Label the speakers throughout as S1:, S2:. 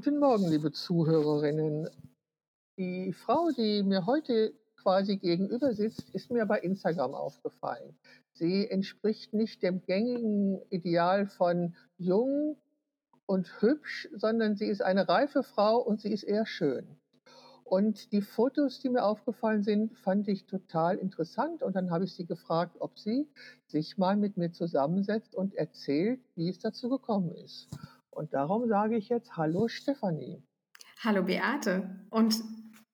S1: Guten Morgen, liebe Zuhörerinnen. Die Frau, die mir heute quasi gegenüber sitzt, ist mir bei Instagram aufgefallen. Sie entspricht nicht dem gängigen Ideal von jung und hübsch, sondern sie ist eine reife Frau und sie ist eher schön. Und die Fotos, die mir aufgefallen sind, fand ich total interessant. Und dann habe ich sie gefragt, ob sie sich mal mit mir zusammensetzt und erzählt, wie es dazu gekommen ist. Und darum sage ich jetzt Hallo Stefanie.
S2: Hallo Beate und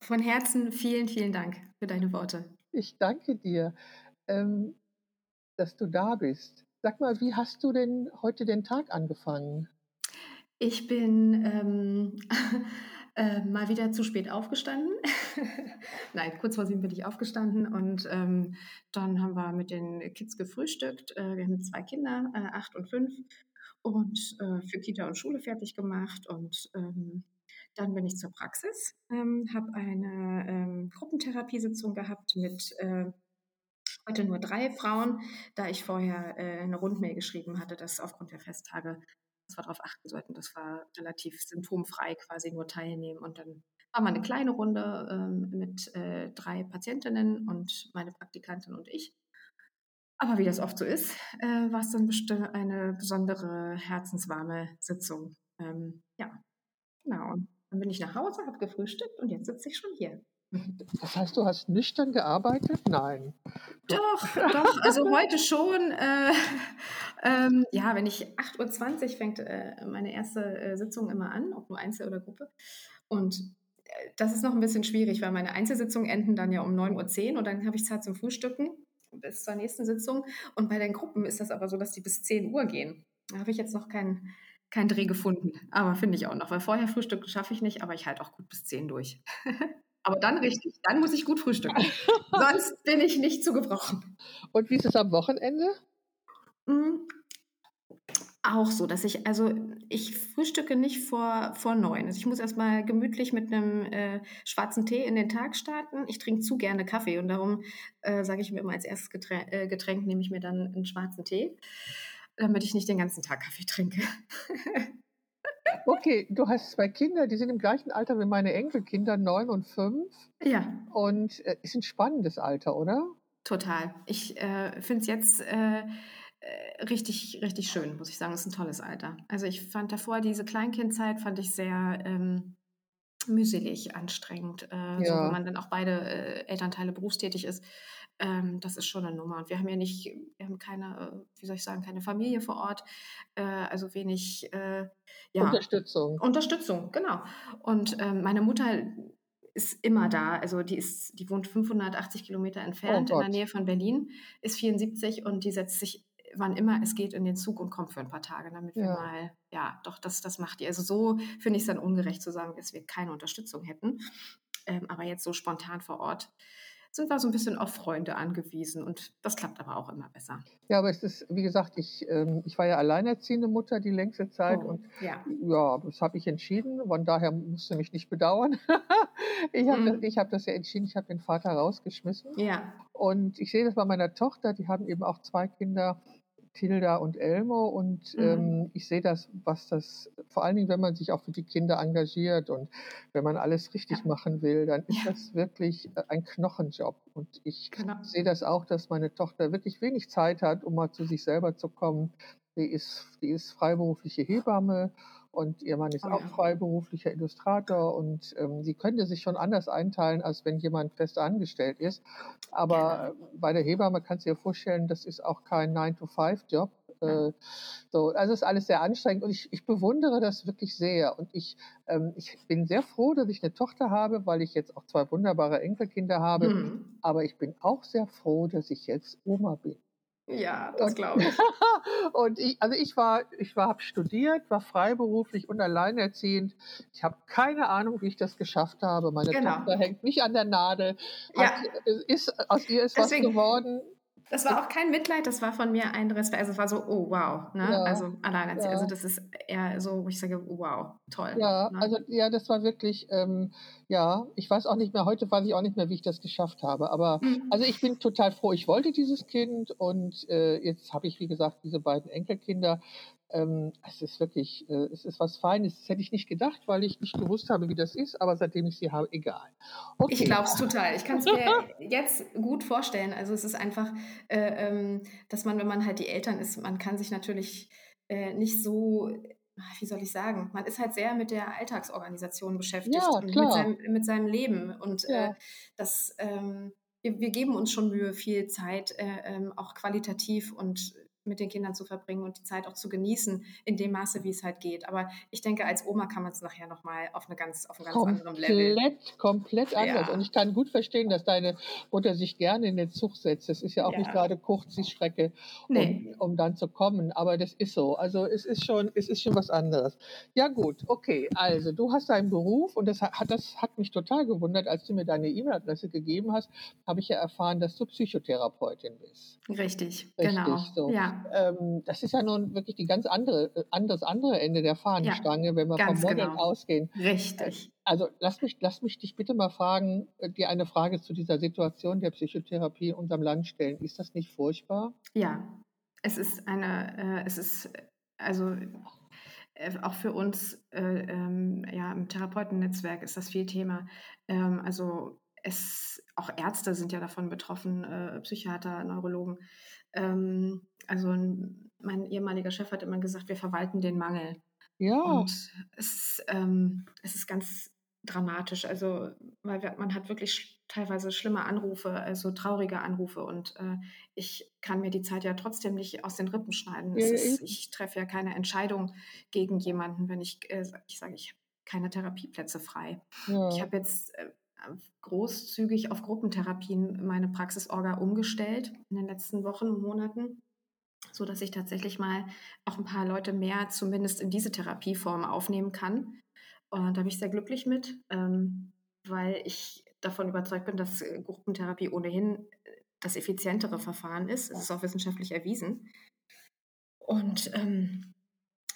S2: von Herzen vielen, vielen Dank für deine Worte.
S1: Ich danke dir, ähm, dass du da bist. Sag mal, wie hast du denn heute den Tag angefangen?
S2: Ich bin ähm, äh, mal wieder zu spät aufgestanden. Nein, kurz vor sieben bin ich aufgestanden und ähm, dann haben wir mit den Kids gefrühstückt. Äh, wir haben zwei Kinder, äh, acht und fünf, und äh, für Kita und Schule fertig gemacht. Und ähm, dann bin ich zur Praxis, ähm, habe eine ähm, Gruppentherapiesitzung gehabt mit äh, heute nur drei Frauen, da ich vorher äh, eine Rundmail geschrieben hatte, dass aufgrund der Festtage dass wir darauf achten sollten, dass wir relativ symptomfrei quasi nur teilnehmen. Und dann war mal eine kleine Runde ähm, mit äh, drei Patientinnen und meine Praktikantin und ich. Aber wie das oft so ist, äh, war es dann bestimmt eine besondere herzenswarme Sitzung. Ähm, ja, genau. Dann bin ich nach Hause, habe gefrühstückt und jetzt sitze ich schon hier.
S1: Das heißt, du hast nüchtern gearbeitet? Nein.
S2: Doch, doch, also heute schon. Äh, ähm, ja, wenn ich 8.20 Uhr fängt äh, meine erste äh, Sitzung immer an, ob nur Einzel oder Gruppe. Und äh, das ist noch ein bisschen schwierig, weil meine Einzelsitzungen enden dann ja um 9.10 Uhr und dann habe ich Zeit zum Frühstücken bis zur nächsten Sitzung. Und bei den Gruppen ist das aber so, dass die bis 10 Uhr gehen. Da habe ich jetzt noch keinen kein Dreh gefunden. Aber finde ich auch noch, weil vorher Frühstück schaffe ich nicht, aber ich halte auch gut bis 10 durch. Aber dann richtig, dann muss ich gut frühstücken. Sonst bin ich nicht zu gebrauchen.
S1: Und wie ist es am Wochenende?
S2: Auch so, dass ich, also ich frühstücke nicht vor, vor neun. Also ich muss erstmal gemütlich mit einem äh, schwarzen Tee in den Tag starten. Ich trinke zu gerne Kaffee und darum äh, sage ich mir immer als erstes Getränk, äh, Getränk nehme ich mir dann einen schwarzen Tee, damit ich nicht den ganzen Tag Kaffee trinke.
S1: Okay, du hast zwei Kinder, die sind im gleichen Alter wie meine Enkelkinder, neun und fünf.
S2: Ja.
S1: Und äh, ist ein spannendes Alter, oder?
S2: Total. Ich äh, finde es jetzt äh, richtig, richtig schön, muss ich sagen. Es ist ein tolles Alter. Also ich fand davor diese Kleinkindzeit, fand ich sehr ähm, mühselig, anstrengend, äh, ja. so, wenn man dann auch beide äh, Elternteile berufstätig ist. Ähm, das ist schon eine Nummer. Und wir haben ja nicht, wir haben keine, wie soll ich sagen, keine Familie vor Ort, äh, also wenig
S1: äh, ja, Unterstützung.
S2: Unterstützung, genau. Und ähm, meine Mutter ist immer da. Also die ist, die wohnt 580 Kilometer entfernt oh in der Nähe von Berlin, ist 74 und die setzt sich wann immer es geht in den Zug und kommt für ein paar Tage, damit wir mal, ja, doch, das, das macht die. Also so finde ich es dann ungerecht zu sagen, dass wir keine Unterstützung hätten. Ähm, aber jetzt so spontan vor Ort sind wir so ein bisschen auf Freunde angewiesen und das klappt aber auch immer besser.
S1: Ja, aber es ist, wie gesagt, ich, ähm, ich war ja alleinerziehende Mutter die längste Zeit oh, und ja, ja das habe ich entschieden. Von daher musst du mich nicht bedauern. ich habe mhm. das, hab das ja entschieden, ich habe den Vater rausgeschmissen.
S2: Ja.
S1: Und ich sehe das bei meiner Tochter, die haben eben auch zwei Kinder Tilda und Elmo und mhm. ähm, ich sehe das, was das, vor allen Dingen, wenn man sich auch für die Kinder engagiert und wenn man alles richtig ja. machen will, dann ist ja. das wirklich äh, ein Knochenjob. Und ich genau. sehe das auch, dass meine Tochter wirklich wenig Zeit hat, um mal zu sich selber zu kommen. Die ist, die ist freiberufliche Hebamme und ihr Mann ist oh, auch ja. freiberuflicher Illustrator und ähm, sie könnte sich schon anders einteilen, als wenn jemand fest angestellt ist. Aber. Genau. bei der Hebamme kannst du dir vorstellen, das ist auch kein 9-to-5-Job. Äh, so, also ist alles sehr anstrengend und ich, ich bewundere das wirklich sehr. Und ich, ähm, ich bin sehr froh, dass ich eine Tochter habe, weil ich jetzt auch zwei wunderbare Enkelkinder habe. Mhm. Aber ich bin auch sehr froh, dass ich jetzt Oma bin.
S2: Ja, das glaube ich.
S1: und ich, also ich war, ich war, habe studiert, war freiberuflich und alleinerziehend. Ich habe keine Ahnung, wie ich das geschafft habe. Meine genau. Tochter hängt mich an der Nadel. Hat, ja. ist, aus ihr ist Deswegen, was geworden.
S2: Das war auch kein Mitleid, das war von mir ein Respekt. Also es war so, oh wow, ne? Ja, also alleinerziehend. Ja. Also das ist eher so, wo ich sage, wow, toll.
S1: Ja,
S2: ne?
S1: also ja, das war wirklich, ähm, ja, ich weiß auch nicht mehr, heute weiß ich auch nicht mehr, wie ich das geschafft habe. Aber mhm. also ich bin total froh, ich wollte dieses Kind und äh, jetzt habe ich, wie gesagt, diese beiden Enkelkinder. ähm, es ist wirklich, äh, es ist was Feines. Das hätte ich nicht gedacht, weil ich nicht gewusst habe, wie das ist, aber seitdem ich sie habe, egal.
S2: Okay. Ich glaube es total. Ich kann es mir jetzt gut vorstellen. Also es ist einfach, äh, ähm, dass man, wenn man halt die Eltern ist, man kann sich natürlich äh, nicht so wie soll ich sagen, man ist halt sehr mit der Alltagsorganisation beschäftigt
S1: ja,
S2: und mit seinem, mit seinem, Leben. Und ja. äh, das, ähm, wir, wir, geben uns schon Mühe, viel Zeit äh, ähm, auch qualitativ und mit den Kindern zu verbringen und die Zeit auch zu genießen, in dem Maße, wie es halt geht. Aber ich denke, als Oma kann man es nachher nochmal auf, eine ganz, auf einem ganz komplett, anderen Level.
S1: Komplett, komplett anders. Ja. Und ich kann gut verstehen, dass deine Mutter sich gerne in den Zug setzt. Das ist ja auch ja. nicht gerade kurz die Strecke, um, nee. um dann zu kommen. Aber das ist so. Also es ist schon, es ist schon was anderes. Ja gut, okay. Also du hast deinen Beruf und das hat, das hat mich total gewundert, als du mir deine E-Mail-Adresse gegeben hast, habe ich ja erfahren, dass du Psychotherapeutin bist.
S2: Richtig, Richtig genau.
S1: So. Ja. Ähm, das ist ja nun wirklich die ganz andere, äh, das andere Ende der Fahnenstange, ja, wenn wir vom Modell genau. ausgehen.
S2: Richtig.
S1: Also lass mich, lass mich dich bitte mal fragen, äh, dir eine Frage zu dieser Situation der Psychotherapie in unserem Land stellen. Ist das nicht furchtbar?
S2: Ja, es ist eine, äh, es ist also äh, auch für uns äh, ähm, ja, im Therapeutennetzwerk ist das viel Thema. Ähm, also es, auch Ärzte sind ja davon betroffen, äh, Psychiater, Neurologen. Ähm, also mein ehemaliger Chef hat immer gesagt, wir verwalten den Mangel.
S1: Ja.
S2: Und es ist, ähm, es ist ganz dramatisch. Also, weil wir, man hat wirklich sch teilweise schlimme Anrufe, also traurige Anrufe. Und äh, ich kann mir die Zeit ja trotzdem nicht aus den Rippen schneiden. Ja, ist, ich treffe ja keine Entscheidung gegen jemanden, wenn ich, äh, ich sage, ich habe keine Therapieplätze frei. Ja. Ich habe jetzt äh, großzügig auf Gruppentherapien meine Praxisorga umgestellt in den letzten Wochen und Monaten, so dass ich tatsächlich mal auch ein paar Leute mehr zumindest in diese Therapieform aufnehmen kann. Und da bin ich sehr glücklich mit, ähm, weil ich davon überzeugt bin, dass äh, Gruppentherapie ohnehin äh, das effizientere Verfahren ist. Es ist auch wissenschaftlich erwiesen. Und ähm,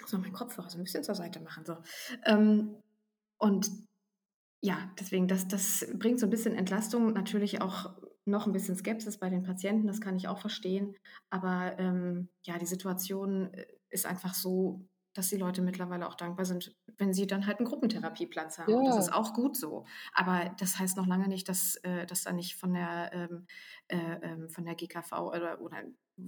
S2: so mein Kopfhörer so ein bisschen zur Seite machen. So. Ähm, und ja, deswegen, das, das bringt so ein bisschen Entlastung, natürlich auch noch ein bisschen Skepsis bei den Patienten, das kann ich auch verstehen. Aber ähm, ja, die Situation äh, ist einfach so, dass die Leute mittlerweile auch dankbar sind, wenn sie dann halt einen Gruppentherapieplatz haben. Ja. Das ist auch gut so. Aber das heißt noch lange nicht, dass, äh, dass da nicht von der, ähm, äh, ähm, von der GKV oder, oder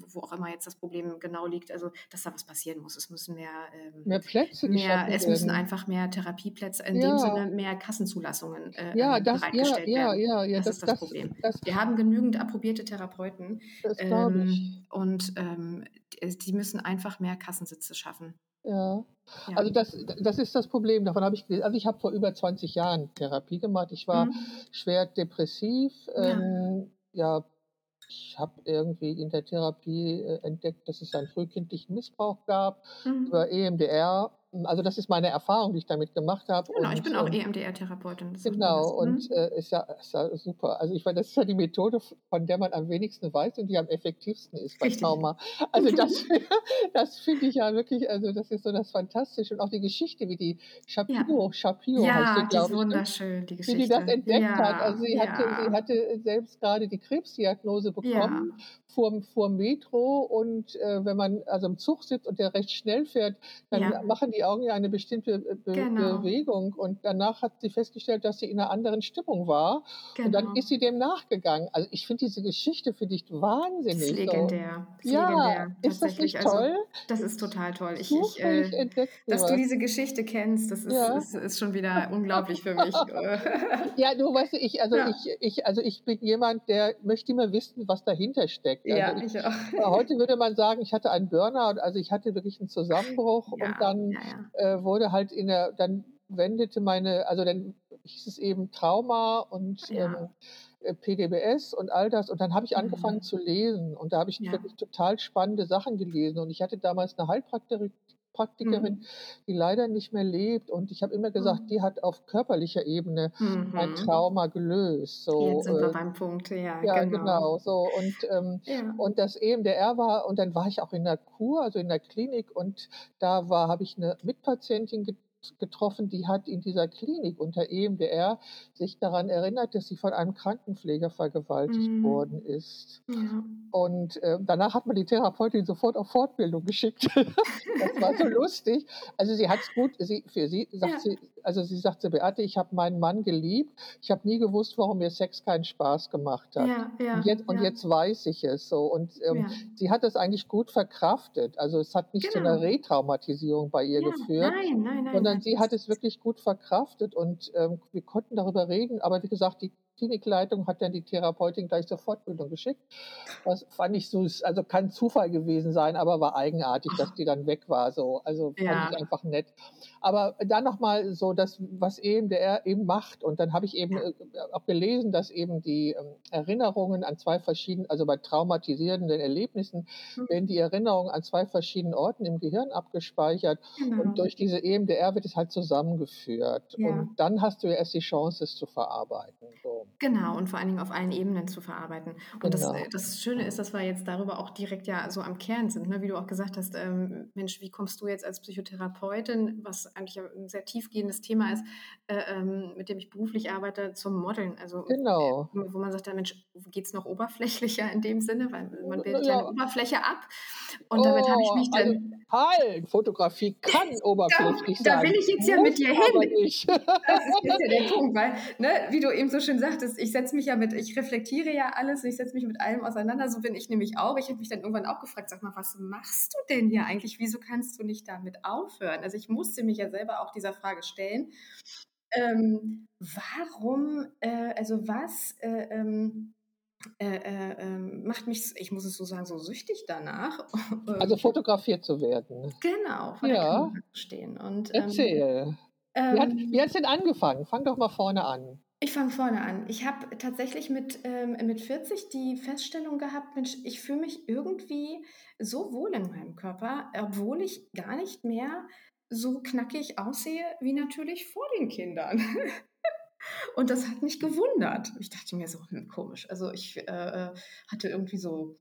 S2: wo auch immer jetzt das Problem genau liegt, also dass da was passieren muss. Es müssen mehr, ähm,
S1: mehr Plätze
S2: mehr, Es müssen einfach mehr Therapieplätze, in ja. dem Sinne mehr Kassenzulassungen äh,
S1: ja, ähm, das,
S2: bereitgestellt
S1: ja,
S2: werden.
S1: Ja, ja,
S2: das, das ist das, das Problem. Das, Wir haben genügend approbierte Therapeuten ähm, und ähm, die müssen einfach mehr Kassensitze schaffen.
S1: Ja. ja. Also das, das ist das Problem. Davon habe ich gelesen. Also ich habe vor über 20 Jahren Therapie gemacht. Ich war mhm. schwer depressiv. Ähm, ja, ich habe irgendwie in der Therapie äh, entdeckt, dass es einen frühkindlichen Missbrauch gab mhm. über EMDR also das ist meine Erfahrung, die ich damit gemacht habe.
S2: Genau, und, ich bin auch ähm, EMDR-Therapeutin.
S1: Genau, und mhm. äh, ist, ja, ist ja super. Also ich meine, das ist ja die Methode, von der man am wenigsten weiß und die am effektivsten ist bei Richtig. Trauma. Also das, das finde ich ja wirklich, also das ist so das Fantastische. Und auch die Geschichte, wie die Shapiro,
S2: ja.
S1: Shapiro
S2: ja,
S1: heißt
S2: die, glaube ich. Ne? wunderschön, die Geschichte.
S1: Wie die das entdeckt ja, hat. Also sie, hatte, sie hatte selbst gerade die Krebsdiagnose bekommen vor, vor Metro und äh, wenn man also im Zug sitzt und der recht schnell fährt, dann machen die Augen ja eine bestimmte äh, Be genau. Bewegung und danach hat sie festgestellt, dass sie in einer anderen Stimmung war genau. und dann genau. ist sie dem nachgegangen. Also ich finde diese Geschichte für dich wahnsinnig. Das
S2: ist legendär.
S1: Das ja, legendär, ist das nicht also, toll? Also,
S2: das ist total toll. Ich, ich, äh, dass du diese Geschichte kennst, das ist, ja. ist, ist, schon wieder unglaublich für mich.
S1: ja, du weißt, ich, also ja. ich, ich, also ich bin jemand, der möchte immer wissen, was dahinter steckt. Also
S2: ja, ich, ich auch.
S1: Heute würde man sagen, ich hatte einen Burnout, also ich hatte wirklich einen Zusammenbruch und dann äh, wurde halt in der, dann wendete meine, also dann hieß es eben Trauma und ja. ähm, äh, PDBS und all das. Und dann habe ich angefangen mhm. zu lesen und da habe ich ja. wirklich total spannende Sachen gelesen. Und ich hatte damals eine Heilpraktikerin, Praktikerin, mhm. die leider nicht mehr lebt. Und ich habe immer gesagt, mhm. die hat auf körperlicher Ebene mhm. ein Trauma gelöst.
S2: So, Jetzt sind wir äh, beim Punkt, ja.
S1: Ja, genau. genau so. Und, ähm, ja. und das EMDR war, und dann war ich auch in der Kur, also in der Klinik, und da war, habe ich eine Mitpatientin getroffen, die hat in dieser Klinik unter EMDR sich daran erinnert, dass sie von einem Krankenpfleger vergewaltigt mhm. worden ist. Ja. Und äh, danach hat man die Therapeutin sofort auf Fortbildung geschickt. das war so lustig. Also sie hat es gut, sie, für sie sagt ja. sie, also sie sagte, Beate, ich habe meinen Mann geliebt. Ich habe nie gewusst, warum mir Sex keinen Spaß gemacht hat. Ja, ja, und, jetzt, und jetzt weiß ich es so. Und ähm, sie hat es eigentlich gut verkraftet. Also es hat nicht genau. zu einer Retraumatisierung bei ihr geführt, nein, nein, nein, sondern sie hat es wirklich gut verkraftet und ähm, wir konnten darüber reden. Aber wie gesagt, die Klinikleitung hat dann die Therapeutin gleich zur Fortbildung geschickt. Das fand ich so, also kann Zufall gewesen sein, aber war eigenartig, dass die dann weg war. So. Also fand ja. ich einfach nett. Aber dann nochmal so das, was eben der eben macht. Und dann habe ich eben äh, auch gelesen, dass eben die ähm, Erinnerungen an zwei verschiedenen, also bei traumatisierenden Erlebnissen, mhm. werden die Erinnerungen an zwei verschiedenen Orten im Gehirn abgespeichert. Genau. Und durch diese EMDR wird es halt zusammengeführt. Ja. Und dann hast du ja erst die Chance, es zu verarbeiten. So.
S2: Genau, und vor allen Dingen auf allen Ebenen zu verarbeiten. Und genau. das, das Schöne ist, dass wir jetzt darüber auch direkt ja so am Kern sind, ne? wie du auch gesagt hast, ähm, Mensch, wie kommst du jetzt als Psychotherapeutin, was eigentlich ein sehr tiefgehendes Thema ist, äh, ähm, mit dem ich beruflich arbeite, zum Modeln. Also genau. wo man sagt, ja, Mensch, geht es noch oberflächlicher in dem Sinne, weil man bildet ja, eine Oberfläche ab. Und oh, damit habe ich mich dann.
S1: Also, halt, Fotografie kann oberflächlich
S2: da, sein. Da will ich jetzt ja mit dir hin. Das ist jetzt ja der Punkt, weil, ne, wie du eben so schön sagtest, ich setze mich ja mit, ich reflektiere ja alles und ich setze mich mit allem auseinander. So bin ich nämlich auch. Ich habe mich dann irgendwann auch gefragt, sag mal, was machst du denn hier eigentlich? Wieso kannst du nicht damit aufhören? Also ich musste mich ja selber auch dieser Frage stellen. Ähm, warum, äh, also was äh, ähm, äh, äh, ähm, macht mich, ich muss es so sagen, so süchtig danach.
S1: Also fotografiert zu werden.
S2: Genau, vor ja. der Kamera stehen. Und,
S1: ähm, Erzähl. Ähm, wie hat es denn angefangen? Fang doch mal vorne an.
S2: Ich fange vorne an. Ich habe tatsächlich mit, ähm, mit 40 die Feststellung gehabt, Mensch, ich fühle mich irgendwie so wohl in meinem Körper, obwohl ich gar nicht mehr so knackig aussehe wie natürlich vor den Kindern. Und das hat mich gewundert. Ich dachte mir so, hm, komisch. Also ich äh, hatte irgendwie so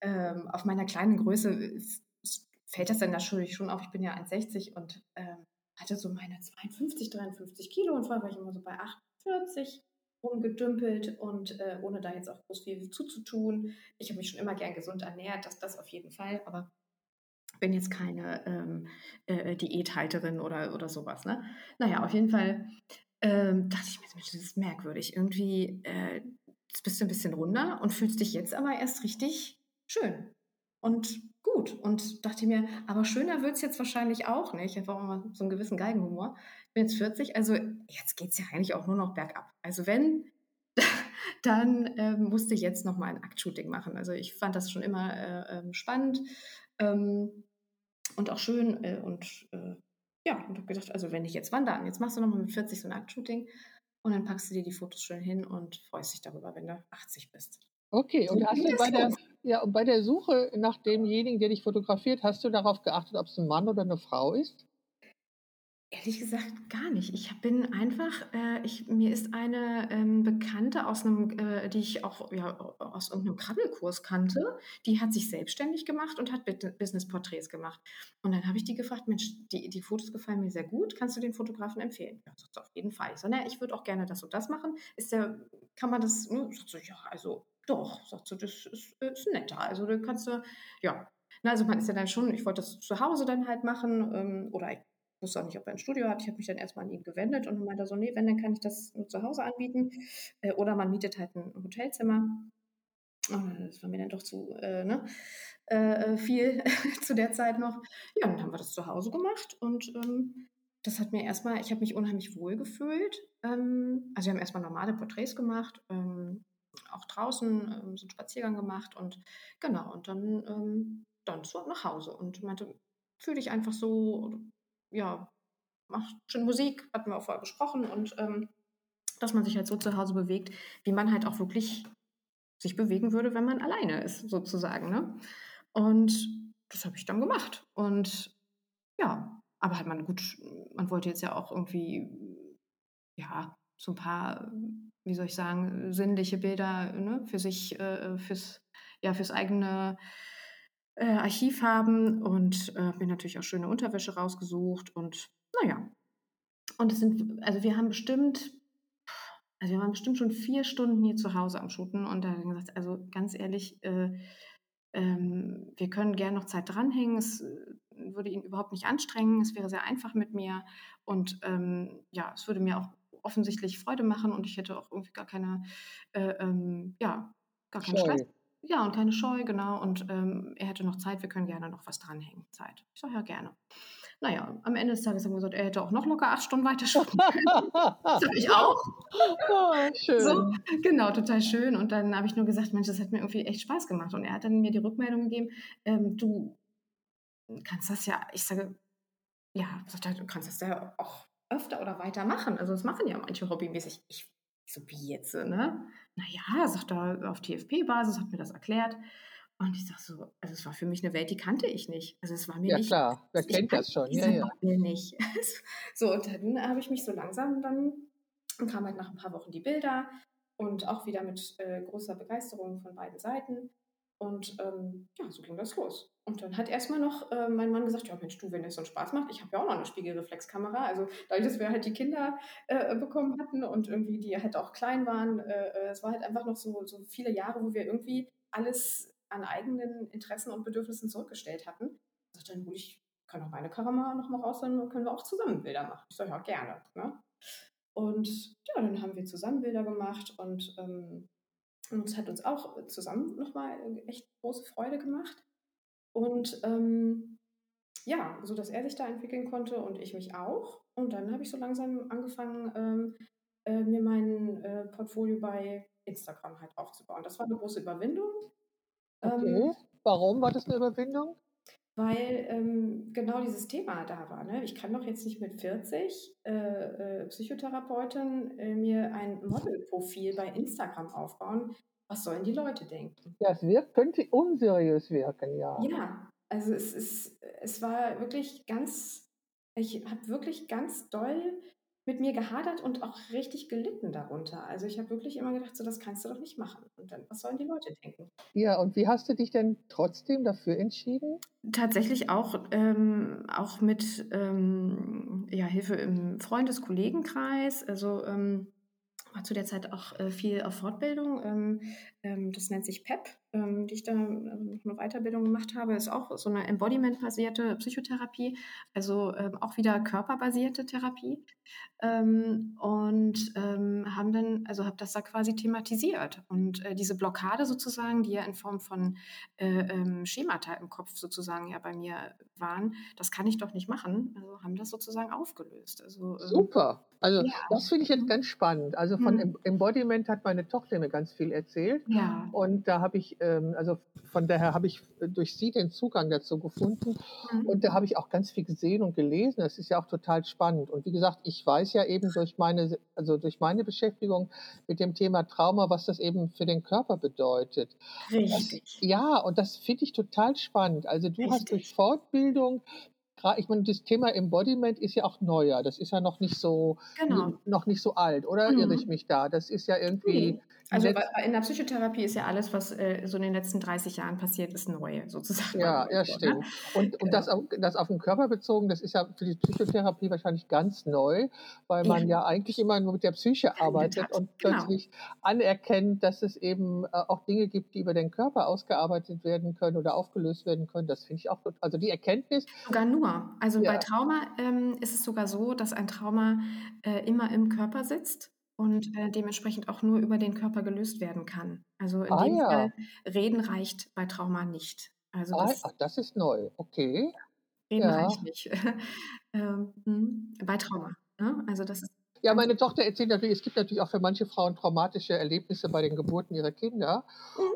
S2: ähm, auf meiner kleinen Größe fällt das dann natürlich schon auf. Ich bin ja 1,60 und ähm, hatte so meine 52, 53 Kilo und vorher war ich immer so bei 8 40 rumgedümpelt und äh, ohne da jetzt auch groß viel zuzutun. Ich habe mich schon immer gern gesund ernährt, das, das auf jeden Fall, aber bin jetzt keine ähm, äh, Diäthalterin oder, oder sowas. Ne? Naja, auf jeden Fall ähm, dachte ich mir, das ist merkwürdig. Irgendwie äh, bist du ein bisschen runder und fühlst dich jetzt aber erst richtig schön und gut. Und dachte mir, aber schöner wird es jetzt wahrscheinlich auch nicht. Ich habe auch immer so einen gewissen Geigenhumor bin jetzt 40, also jetzt geht es ja eigentlich auch nur noch bergab. Also wenn, dann äh, musste ich jetzt nochmal ein Aktshooting machen. Also ich fand das schon immer äh, ähm, spannend ähm, und auch schön äh, und äh, ja, und habe gedacht, also wenn ich jetzt wandern, jetzt machst du nochmal mit 40 so ein Aktshooting und dann packst du dir die Fotos schön hin und freust dich darüber, wenn du 80 bist.
S1: Okay, und hast du bei der, ja, und bei der Suche nach demjenigen, der dich fotografiert, hast du darauf geachtet, ob es ein Mann oder eine Frau ist?
S2: Ehrlich gesagt gar nicht. Ich bin einfach, äh, ich, mir ist eine ähm, Bekannte aus einem, äh, die ich auch ja, aus irgendeinem Krabbelkurs kannte, die hat sich selbstständig gemacht und hat Business-Porträts gemacht. Und dann habe ich die gefragt, Mensch, die, die Fotos gefallen mir sehr gut, kannst du den Fotografen empfehlen? Ja, sagt auf jeden Fall. Ich sage, ich würde auch gerne das und das machen. Ist der, kann man das, ne? sagt sie, ja, also doch, sagt sie, das ist, ist netter. Also du kannst du, ja, na, also man ist ja dann schon, ich wollte das zu Hause dann halt machen ähm, oder wusste auch nicht, ob er ein Studio hat. Ich habe mich dann erstmal an ihn gewendet und meinte so, nee, wenn, dann kann ich das nur zu Hause anbieten. Äh, oder man mietet halt ein Hotelzimmer. Das war mir dann doch zu äh, ne? äh, viel zu der Zeit noch. Ja, dann haben wir das zu Hause gemacht und ähm, das hat mir erstmal, ich habe mich unheimlich wohl gefühlt. Ähm, also wir haben erstmal normale Porträts gemacht, ähm, auch draußen ähm, so einen Spaziergang gemacht und genau, und dann, ähm, dann so nach Hause und meinte, fühle dich einfach so, ja, macht schon Musik, hatten wir auch vorher besprochen und ähm, dass man sich halt so zu Hause bewegt, wie man halt auch wirklich sich bewegen würde, wenn man alleine ist, sozusagen. Ne? Und das habe ich dann gemacht. Und ja, aber halt man gut, man wollte jetzt ja auch irgendwie, ja, so ein paar, wie soll ich sagen, sinnliche Bilder ne, für sich, äh, fürs, ja, fürs eigene äh, Archiv haben und äh, mir natürlich auch schöne Unterwäsche rausgesucht und naja, Und es sind, also wir haben bestimmt, also wir waren bestimmt schon vier Stunden hier zu Hause am Shooten und da haben wir gesagt, also ganz ehrlich, äh, ähm, wir können gerne noch Zeit dranhängen. Es äh, würde ihn überhaupt nicht anstrengen. Es wäre sehr einfach mit mir und ähm, ja, es würde mir auch offensichtlich Freude machen und ich hätte auch irgendwie gar keine, äh, ähm, ja, gar keinen Stress. Ja, und keine Scheu, genau. Und ähm, er hätte noch Zeit, wir können gerne noch was dranhängen. Zeit. Ich sage ja gerne. Naja, am Ende des Tages haben wir gesagt, er hätte auch noch locker acht Stunden weiter schaffen können. das habe ich auch.
S1: Oh, schön.
S2: So, genau, total schön. Und dann habe ich nur gesagt, Mensch, das hat mir irgendwie echt Spaß gemacht. Und er hat dann mir die Rückmeldung gegeben, ähm, du kannst das ja, ich sage, ja, du kannst das ja auch öfter oder weiter machen. Also das machen ja manche hobbymäßig. Ich so, wie jetzt, ne? Naja, sagt er, auf TFP-Basis, hat mir das erklärt. Und ich sag so, also es war für mich eine Welt, die kannte ich nicht. Also es war mir
S1: ja,
S2: nicht.
S1: Ja klar, wer kennt das schon?
S2: Ja, ja. nicht. so, und dann habe ich mich so langsam dann, kam halt nach ein paar Wochen die Bilder und auch wieder mit äh, großer Begeisterung von beiden Seiten. Und ähm, ja, so ging das los. Und dann hat erstmal noch äh, mein Mann gesagt, ja Mensch, du, wenn das so einen Spaß macht, ich habe ja auch noch eine Spiegelreflexkamera. Also dadurch, dass wir halt die Kinder äh, bekommen hatten und irgendwie die halt auch klein waren, äh, äh es war halt einfach noch so, so viele Jahre, wo wir irgendwie alles an eigenen Interessen und Bedürfnissen zurückgestellt hatten. Ich dachte, dann hole ich, kann auch meine Kamera noch mal raus, dann können wir auch zusammen Bilder machen. Ich sage, ja, gerne. Ne? Und ja, dann haben wir zusammen Bilder gemacht und ähm, und es hat uns auch zusammen nochmal echt große Freude gemacht. Und ähm, ja, so dass er sich da entwickeln konnte und ich mich auch. Und dann habe ich so langsam angefangen, ähm, äh, mir mein äh, Portfolio bei Instagram halt aufzubauen. Das war eine große Überwindung.
S1: Okay. Ähm, Warum war das eine Überwindung?
S2: weil ähm, genau dieses Thema da war. Ne? Ich kann doch jetzt nicht mit 40 äh, äh, Psychotherapeutin äh, mir ein Modelprofil bei Instagram aufbauen. Was sollen die Leute denken?
S1: Ja, es wirkt, könnte unseriös wirken, ja.
S2: Ja, also es ist, es war wirklich ganz, ich habe wirklich ganz doll mit mir gehadert und auch richtig gelitten darunter. Also ich habe wirklich immer gedacht, so das kannst du doch nicht machen. Und dann, was sollen die Leute denken?
S1: Ja, und wie hast du dich denn trotzdem dafür entschieden?
S2: Tatsächlich auch, ähm, auch mit ähm, ja, Hilfe im Freundeskollegenkreis. Also ähm, war zu der Zeit auch äh, viel auf Fortbildung. Ähm, ähm, das nennt sich PEP, ähm, die ich da ähm, eine Weiterbildung gemacht habe. Ist auch so eine Embodiment-basierte Psychotherapie, also ähm, auch wieder körperbasierte Therapie. Ähm, und haben dann, also habe das da quasi thematisiert. Und äh, diese Blockade sozusagen, die ja in Form von äh, Schemata im Kopf sozusagen ja bei mir waren, das kann ich doch nicht machen. Also haben das sozusagen aufgelöst. Also,
S1: Super. Also ja. das finde ich jetzt mhm. ganz spannend. Also von mhm. Embodiment hat meine Tochter mir ganz viel erzählt.
S2: Ja.
S1: Und da habe ich, ähm, also von daher habe ich durch sie den Zugang dazu gefunden. Mhm. Und da habe ich auch ganz viel gesehen und gelesen. Das ist ja auch total spannend. Und wie gesagt, ich weiß ja eben durch meine, also durch meine Beschäftigung mit dem Thema Trauma, was das eben für den Körper bedeutet.
S2: Richtig.
S1: Das, ja, und das finde ich total spannend. Also du Richtig. hast durch Fortbildung ich meine, das Thema Embodiment ist ja auch neuer. Das ist ja noch nicht so,
S2: genau.
S1: noch nicht so alt, oder mhm. irre ich mich da? Das ist ja irgendwie.
S2: Nee. Also in der Psychotherapie ist ja alles, was äh, so in den letzten 30 Jahren passiert, ist neu, sozusagen.
S1: Ja, ja, ne? stimmt. Und, und genau. das, auf, das auf den Körper bezogen, das ist ja für die Psychotherapie wahrscheinlich ganz neu, weil man ja, ja eigentlich immer nur mit der Psyche arbeitet und genau. plötzlich anerkennt, dass es eben äh, auch Dinge gibt, die über den Körper ausgearbeitet werden können oder aufgelöst werden können. Das finde ich auch, also die Erkenntnis.
S2: Sogar nur. Also ja. bei Trauma ähm, ist es sogar so, dass ein Trauma äh, immer im Körper sitzt und äh, dementsprechend auch nur über den Körper gelöst werden kann. Also in
S1: ah,
S2: dem
S1: ja.
S2: Fall Reden reicht bei Trauma nicht. Also
S1: ah, das, ach, das ist neu, okay.
S2: Reden ja. reicht nicht. ähm, hm, bei Trauma. Ne? Also das ist
S1: ja, meine Tochter erzählt natürlich, es gibt natürlich auch für manche Frauen traumatische Erlebnisse bei den Geburten ihrer Kinder.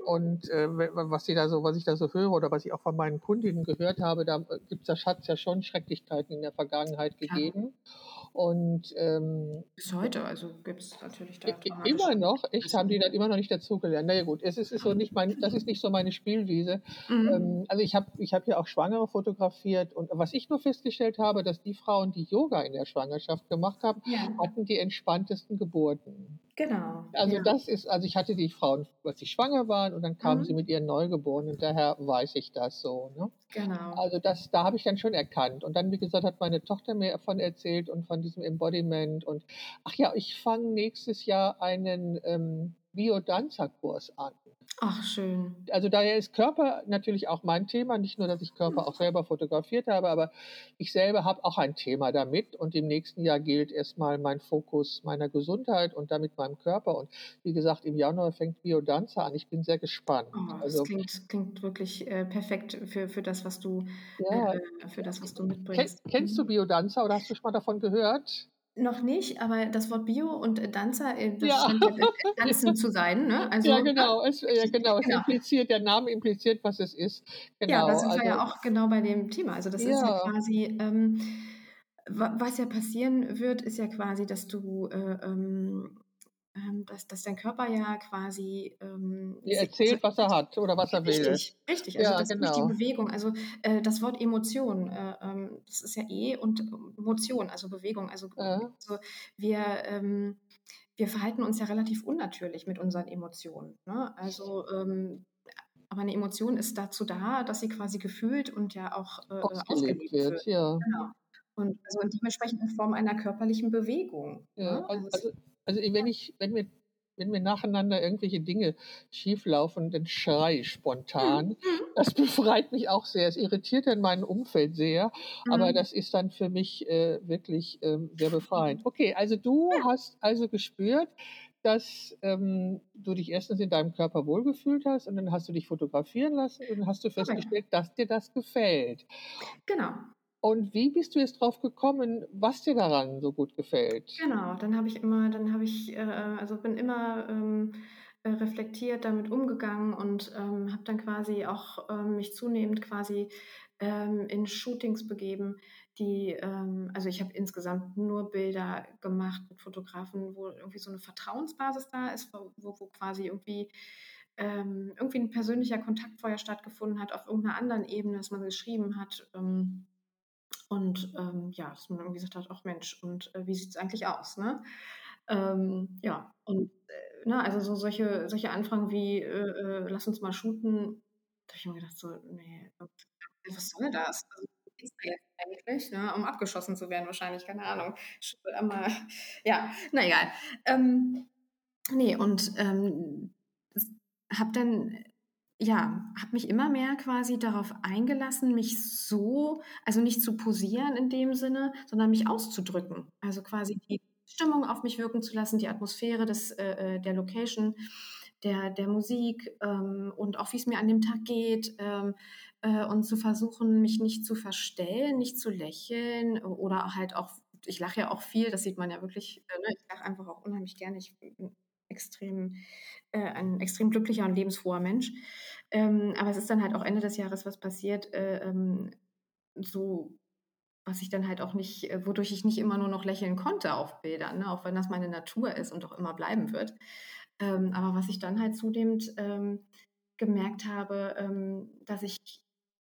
S1: Und äh, was, sie da so, was ich da so höre oder was ich auch von meinen Kundinnen gehört habe, da äh, gibt es ja, ja schon Schrecklichkeiten in der Vergangenheit gegeben. Ja. Und ähm,
S2: bis heute, also gibt es natürlich da.
S1: Immer noch, echt, haben die dann immer noch nicht dazugelernt. Naja gut, es ist, ist so nicht mein, das ist nicht so meine Spielwiese. Mhm. Ähm, also ich habe ich hab ja auch Schwangere fotografiert und was ich nur festgestellt habe, dass die Frauen, die Yoga in der Schwangerschaft gemacht haben, ja. hatten die entspanntesten Geburten.
S2: Genau.
S1: Also
S2: Ja.
S1: das ist, also ich hatte die Frauen, als sie schwanger waren und dann kamen sie
S2: Mhm.
S1: mit ihren Neugeborenen, daher weiß ich das so. Ne?
S2: Genau.
S1: Also das, da habe ich dann schon erkannt. Und dann, wie gesagt, hat meine Tochter mir davon erzählt und von diesem Embodiment. Und ach ja, ich fange nächstes Jahr einen ähm, Biodanzerkurs an.
S2: Ach, schön.
S1: Also daher ist Körper natürlich auch mein Thema. Nicht nur, dass ich Körper auch selber fotografiert habe, aber ich selber habe auch ein Thema damit. Und im nächsten Jahr gilt erstmal mein Fokus meiner Gesundheit und damit meinem Körper. Und wie gesagt, im Januar fängt Biodanza an. Ich bin sehr gespannt.
S2: Oh, das
S1: Also
S2: klingt, klingt wirklich äh, perfekt für, für das, was du
S1: ja,
S2: äh, für das, was du
S1: Ken,
S2: mitbringst.
S1: kennst du
S2: Mhm.
S1: Biodanza oder hast du schon mal davon gehört?
S2: Noch nicht, aber das Wort Bio und äh, Danzer, äh, das
S1: Ja,
S2: scheint ja äh, Tanzen zu sein, ne?
S1: ja
S2: Also, ne?
S1: genau. Es, ja, genau. Es
S2: Genau.
S1: impliziert, der Name impliziert, was es ist.
S2: Ja, da
S1: Genau.
S2: sind wir ja
S1: Also
S2: auch genau bei dem Thema. Also das ist ja
S1: ja,
S2: quasi, ähm, wa- was ja passieren wird, ist ja quasi, dass du, äh, ähm, dass, dass dein Körper ja quasi ähm, also
S1: erzählt, was er hat oder was er will.
S2: Richtig, richtig. Also
S1: Ja,
S2: das durch die
S1: genau.
S2: Bewegung, also äh, das Wort Emotion, äh, ähm, das ist ja E und Motion, also Bewegung. Also,
S1: Ja,
S2: also wir, ähm, wir verhalten uns ja relativ unnatürlich mit unseren Emotionen. Ne? Also ähm, aber eine Emotion ist dazu da, dass sie quasi gefühlt und ja auch äh,
S1: ausgelebt
S2: ausgelebt
S1: wird.
S2: wird.
S1: Ja.
S2: Genau. Und also und dementsprechend in Form einer körperlichen Bewegung.
S1: Ja,
S2: Ne?
S1: also,
S2: Also
S1: also, wenn ich, wenn mir, wenn mir nacheinander irgendwelche Dinge schieflaufen, dann schrei ich
S2: Mhm,
S1: spontan.
S2: mhm,
S1: Das befreit mich auch sehr. Es irritiert dann mein Umfeld sehr, aber
S2: mhm.
S1: das ist dann für mich äh, wirklich ähm, sehr befreiend. Okay, also du hast also gespürt, dass ähm, du dich erstens in deinem Körper wohlgefühlt hast und dann hast du dich fotografieren lassen und dann hast du
S2: korrekt.
S1: festgestellt, dass dir das gefällt.
S2: Genau.
S1: Und wie bist du jetzt drauf gekommen, was dir daran so gut gefällt?
S2: Genau, dann habe ich immer, dann habe ich, äh, also bin immer ähm, äh, reflektiert damit umgegangen und ähm, habe dann quasi auch ähm, mich zunehmend quasi ähm, in Shootings begeben, die, ähm, also ich habe insgesamt nur Bilder gemacht mit Fotografen, wo irgendwie so eine Vertrauensbasis da ist, wo, wo quasi irgendwie ähm, irgendwie ein persönlicher Kontakt vorher stattgefunden hat auf irgendeiner anderen Ebene, dass man geschrieben hat. Ähm, und ähm, ja, dass man irgendwie gesagt hat, ach Mensch, und äh, wie sieht es eigentlich aus? Ne? Ähm, ja, und äh, ne, also so solche, solche Anfragen wie, äh, äh, lass uns mal shooten, da habe ich mir gedacht, so, nee, was soll das? Also, geht's da jetzt eigentlich? Ne? Um abgeschossen zu werden, wahrscheinlich, keine Ahnung. Einmal, ja, na egal. Ähm, nee, und ähm, habe dann ja, habe mich immer mehr quasi darauf eingelassen, mich so, also nicht zu posieren in dem Sinne, sondern mich auszudrücken. Also quasi die Stimmung auf mich wirken zu lassen, die Atmosphäre des, äh, äh, der Location, der, der Musik ähm, und auch wie es mir an dem Tag geht ähm, äh, und zu versuchen, mich nicht zu verstellen, nicht zu lächeln oder halt auch, ich lache ja auch viel, das sieht man ja wirklich, äh, ne? ich lache einfach auch unheimlich gerne. Ich extrem, äh, ein extrem glücklicher und lebensfroher Mensch. Ähm, aber es ist dann halt auch Ende des Jahres was passiert, äh, ähm, so was ich dann halt auch nicht, äh, wodurch ich nicht immer nur noch lächeln konnte auf Bildern, ne? auch wenn das meine Natur ist und auch immer bleiben wird. Ähm, aber was ich dann halt zunehmend ähm, gemerkt habe, ähm, dass ich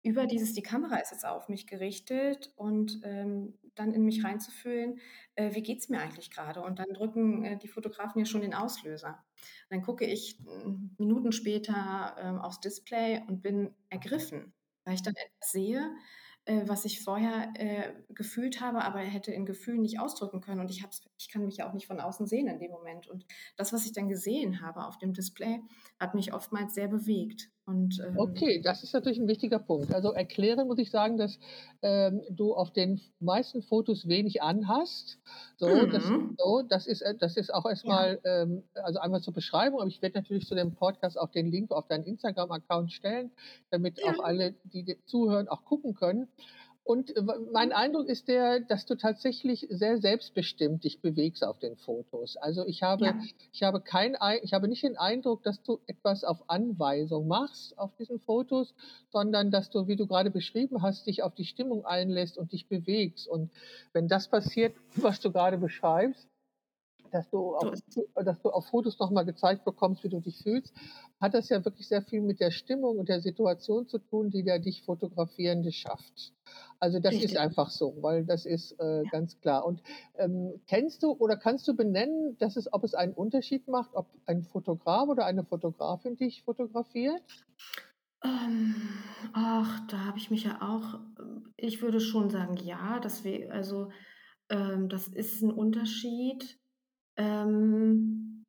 S2: über dieses, die Kamera ist jetzt auf mich gerichtet und ähm, dann in mich reinzufühlen, äh, wie geht es mir eigentlich gerade? Und dann drücken äh, die Fotografen ja schon den Auslöser. Und dann gucke ich äh, Minuten später ähm, aufs Display und bin ergriffen, weil ich dann etwas sehe, äh, was ich vorher äh, gefühlt habe, aber hätte in Gefühlen nicht ausdrücken können. Und ich, hab's, ich kann mich ja auch nicht von außen sehen in dem Moment. Und das, was ich dann gesehen habe auf dem Display, hat mich oftmals sehr bewegt. Und, ähm,
S1: Okay, das ist natürlich ein wichtiger Punkt. Also erklären muss ich sagen, dass ähm, du auf den meisten Fotos wenig anhast. So, das,
S2: Mhm.
S1: so, das, ist, äh, das ist auch erstmal, ähm, also einmal zur Beschreibung, aber ich werde natürlich zu dem Podcast auch den Link auf deinen Instagram-Account stellen, damit
S2: Ja.
S1: auch alle, die dir zuhören, auch gucken können. Und äh, mein Eindruck ist der, dass du tatsächlich sehr selbstbestimmt dich bewegst auf den Fotos. Also ich habe,
S2: Ja.
S1: ich habe kein, Ei- ich habe nicht den Eindruck, dass du etwas auf Anweisung machst auf diesen Fotos, sondern dass du, wie du gerade beschrieben hast, dich auf die Stimmung einlässt und dich bewegst. Und wenn das passiert, was du gerade beschreibst, dass du, auf, dass du auf Fotos nochmal gezeigt bekommst, wie du dich fühlst, hat das ja wirklich sehr viel mit der Stimmung und der Situation zu tun, die der dich Fotografierende schafft. Also das Richtig. ist einfach so, weil das ist äh, ja. ganz klar. Und ähm, kennst du oder kannst du benennen, dass es, ob es einen Unterschied macht, ob ein Fotograf oder eine Fotografin dich fotografiert?
S2: Ähm, ach, da habe ich mich ja auch, ich würde schon sagen, ja, das wär, also ähm, das ist ein Unterschied. Ähm,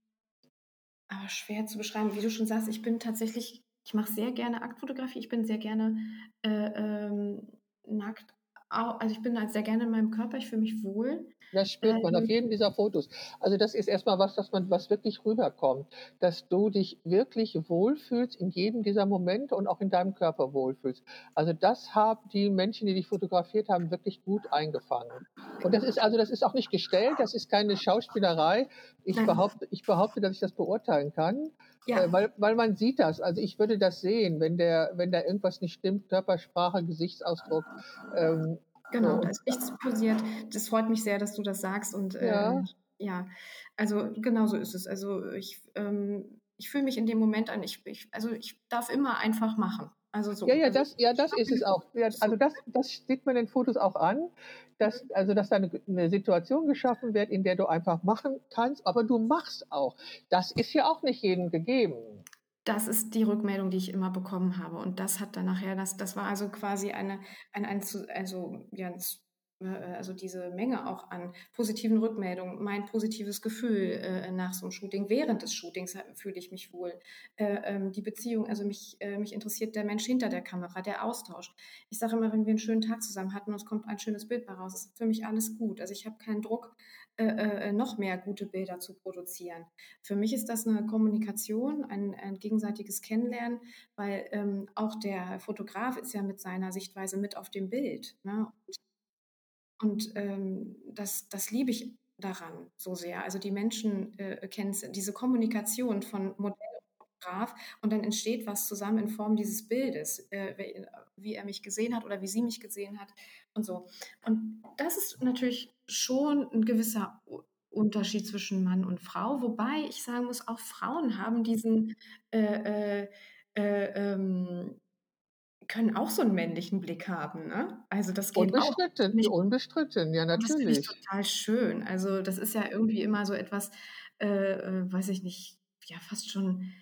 S2: aber schwer zu beschreiben, wie du schon sagst, ich bin tatsächlich, ich mache sehr gerne Aktfotografie, ich bin sehr gerne äh, ähm, nackt, also ich bin halt sehr gerne in meinem Körper, ich fühle mich wohl.
S1: Das spürt man auf ähm. jedem dieser Fotos. Also das ist erstmal was, dass man, was wirklich rüberkommt, dass du dich wirklich wohlfühlst in jedem dieser Momente und auch in deinem Körper wohlfühlst. Also das haben die Menschen, die dich fotografiert haben, wirklich gut eingefangen. Und das ist also, das ist auch nicht gestellt, das ist keine Schauspielerei. Ich behaupte, ich behaupte, dass ich das beurteilen kann. Ja. Äh, weil, weil man sieht das. Also ich würde das sehen, wenn der, wenn da irgendwas nicht stimmt, Körpersprache, Gesichtsausdruck. Ähm,
S2: Genau, so. da ist nichts passiert. Das freut mich sehr, dass du das sagst. Und ja, ähm, ja also genau so ist es. Also ich, ähm, ich fühle mich in dem Moment an, ich, ich, also ich darf immer einfach machen. Also so.
S1: Ja, ja,
S2: also
S1: das, ja, das ist es auch. Ja, also das, das sieht man in den Fotos auch an, dass, also dass da eine, eine, Situation geschaffen wird, in der du einfach machen kannst, aber du machst auch. Das ist ja auch nicht jedem gegeben
S2: das ist die Rückmeldung, die ich immer bekommen habe. Und das hat dann nachher, das, das war also quasi eine, ein, ein, also, ja, also diese Menge auch an positiven Rückmeldungen, mein positives Gefühl äh, nach so einem Shooting, während des Shootings fühle ich mich wohl. Äh, ähm, die Beziehung, also mich, äh, mich interessiert der Mensch hinter der Kamera, der Austausch. Ich sage immer, wenn wir einen schönen Tag zusammen hatten und es kommt ein schönes Bild raus, ist für mich alles gut. Also ich habe keinen Druck, äh, äh, noch mehr gute Bilder zu produzieren. Für mich ist das eine Kommunikation, ein, ein gegenseitiges Kennenlernen, weil ähm, auch der Fotograf ist ja mit seiner Sichtweise mit auf dem Bild. Ne? Und ähm, das, das liebe ich daran so sehr. Also die Menschen äh, kennen diese Kommunikation von Modell und Fotograf und dann entsteht was zusammen in Form dieses Bildes, äh, wie er mich gesehen hat oder wie sie mich gesehen hat und so. Und das ist natürlich schon ein gewisser Unterschied zwischen Mann und Frau, wobei ich sagen muss, auch Frauen haben diesen äh, äh, äh ähm, können auch so einen männlichen Blick haben, ne? Also, das geht
S1: Unbestritten, auch nicht. unbestritten, ja natürlich. Das finde
S2: ich total schön. Also, das ist ja irgendwie immer so etwas, äh, äh, weiß ich nicht, ja fast schon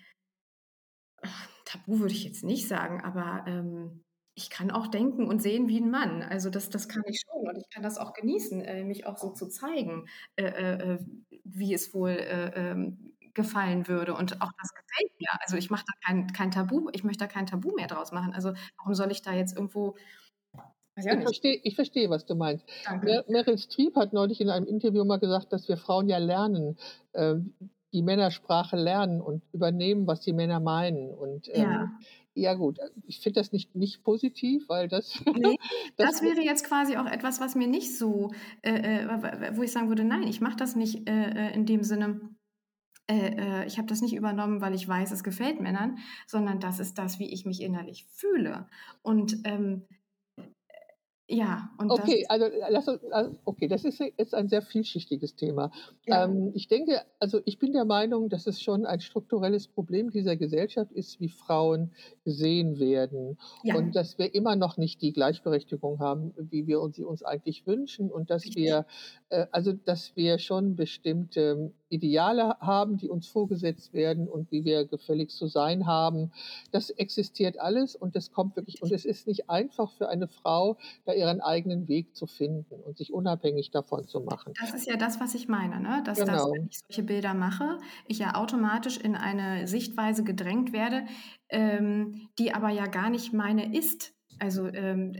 S2: Tabu würde ich jetzt nicht sagen, aber, ähm, ich kann auch denken und sehen wie ein Mann. Also, das das kann ich schon und ich kann das auch genießen, äh, mich auch so zu zeigen, äh, äh, äh wie es wohl, äh, ähm, gefallen würde. Und auch das gefällt mir. Also ich mache da kein, kein Tabu, ich möchte da kein Tabu mehr draus machen. Also warum soll ich da jetzt irgendwo.
S1: Ich, ich verstehe, ich verstehe, was du meinst. Danke. Meryl Streep hat neulich in einem Interview mal gesagt, dass wir Frauen ja lernen, äh, die Männersprache lernen und übernehmen, was die Männer meinen. Und ähm, ja. Ja gut, ich finde das nicht, nicht positiv, weil das...
S2: Nee, das, das, wäre jetzt quasi auch etwas, was mir nicht so, äh, äh wo ich sagen würde, nein, ich mache das nicht äh, äh in dem Sinne, äh, äh, ich habe das nicht übernommen, weil ich weiß, es gefällt Männern, sondern das ist das, wie ich mich innerlich fühle. Und ähm, ja, und
S1: okay, also, lass uns, also okay, das ist jetzt ein sehr vielschichtiges Thema. Ja. Ähm, ich denke, also ich bin der Meinung, dass es schon ein strukturelles Problem dieser Gesellschaft ist, wie Frauen gesehen werden ja. und dass wir immer noch nicht die Gleichberechtigung haben, wie wir uns sie uns eigentlich wünschen und dass wir, äh, also dass wir schon bestimmte Ideale haben, die uns vorgesetzt werden und wie wir gefälligst zu sein haben. Das existiert alles und das kommt wirklich, und es ist nicht einfach für eine Frau, da ihren eigenen Weg zu finden und sich unabhängig davon zu machen.
S2: Das ist ja das, was ich meine, ne? dass, genau. dass wenn ich solche Bilder mache, ich ja automatisch in eine Sichtweise gedrängt werde, ähm, die aber ja gar nicht meine ist. Also ähm,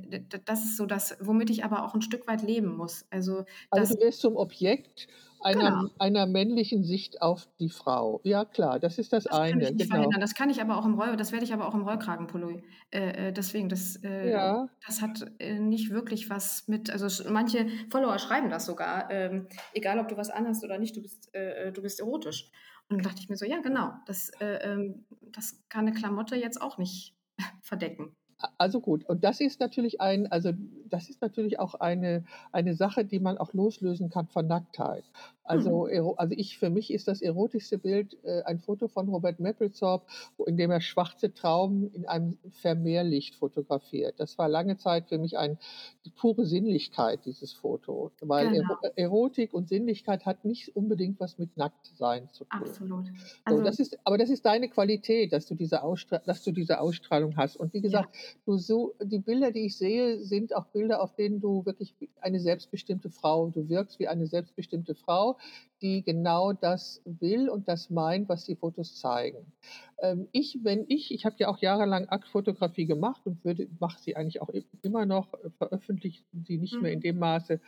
S2: das ist so das, womit ich aber auch ein Stück weit leben muss. Also,
S1: also du wirst zum Objekt einer, genau. einer männlichen Sicht auf die Frau. Ja, klar, das ist das, das eine. Kann
S2: ich nicht genau. verhindern. Das kann ich aber auch im Roll, das werde ich aber auch im Rollkragenpullover. Äh, äh, deswegen, das, äh, ja. das hat äh, nicht wirklich was mit, also manche Follower schreiben das sogar, ähm, egal ob du was anhast oder nicht, du bist, äh, äh, du bist erotisch. Und dann dachte ich mir so, ja, genau, das, ähm, das kann eine Klamotte jetzt auch nicht verdecken.
S1: Also gut, und das ist natürlich ein, also das ist natürlich auch eine, eine Sache, die man auch loslösen kann von Nacktheit. Also,
S2: Mhm.
S1: also ich, für mich ist das erotischste Bild äh, ein Foto von Robert Mapplethorpe, in dem er schwarze Trauben in einem Vermehrlicht fotografiert. Das war lange Zeit für mich ein, die pure Sinnlichkeit, dieses Foto. Weil
S2: Genau.
S1: Erotik und Sinnlichkeit hat nicht unbedingt was mit Nacktsein zu tun.
S2: Absolut.
S1: So,
S2: Also
S1: das ist, aber das ist deine Qualität, dass du diese, Ausstra dass du diese Ausstrahlung hast. Und wie
S2: ja,
S1: gesagt, du so, die Bilder, die ich sehe, sind auch Bilder, auf denen du wirklich eine selbstbestimmte Frau, du wirkst wie eine selbstbestimmte Frau, die genau das will und das meint, was die Fotos zeigen. Ähm, ich, wenn ich, ich habe ja auch jahrelang Aktfotografie gemacht und würde, mache sie eigentlich auch immer noch, äh, veröffentliche sie nicht mehr in
S2: mhm.
S1: dem Maße,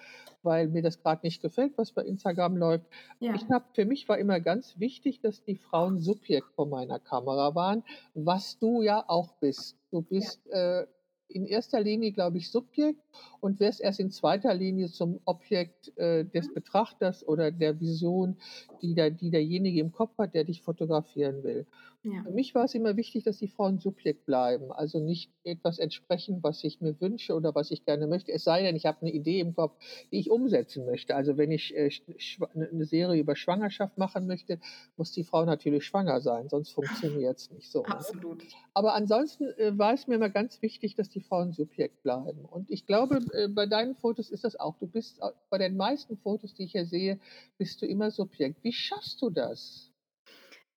S1: weil mir das gerade nicht gefällt, was bei Instagram läuft. Ich
S2: ja,
S1: habe, für mich war immer ganz wichtig, dass die Frauen Subjekt vor meiner Kamera waren, was du ja auch bist. Du
S2: ja,
S1: bist äh, in erster Linie, glaube ich, Subjekt und wirst erst in zweiter Linie zum Objekt äh, des
S2: mhm.
S1: Betrachters oder der Vision, die, der, die derjenige im Kopf hat, der dich fotografieren will.
S2: Ja,
S1: Für mich war es immer wichtig, dass die Frauen Subjekt bleiben, also nicht etwas entsprechen, was ich mir wünsche oder was ich gerne möchte. Es sei denn, ich habe eine Idee im Kopf, die ich umsetzen möchte. Also wenn ich äh, schwa- eine Serie über Schwangerschaft machen möchte, muss die Frau natürlich schwanger sein, sonst funktioniert es nicht so. Ne?
S2: absolut.
S1: Aber ansonsten äh, war es mir immer ganz wichtig, dass die Frauen Subjekt bleiben. Und ich glaube, äh, bei deinen Fotos ist das auch. Du bist au- bei den meisten Fotos, die ich hier sehe, bist du immer Subjekt. Wie schaffst du das?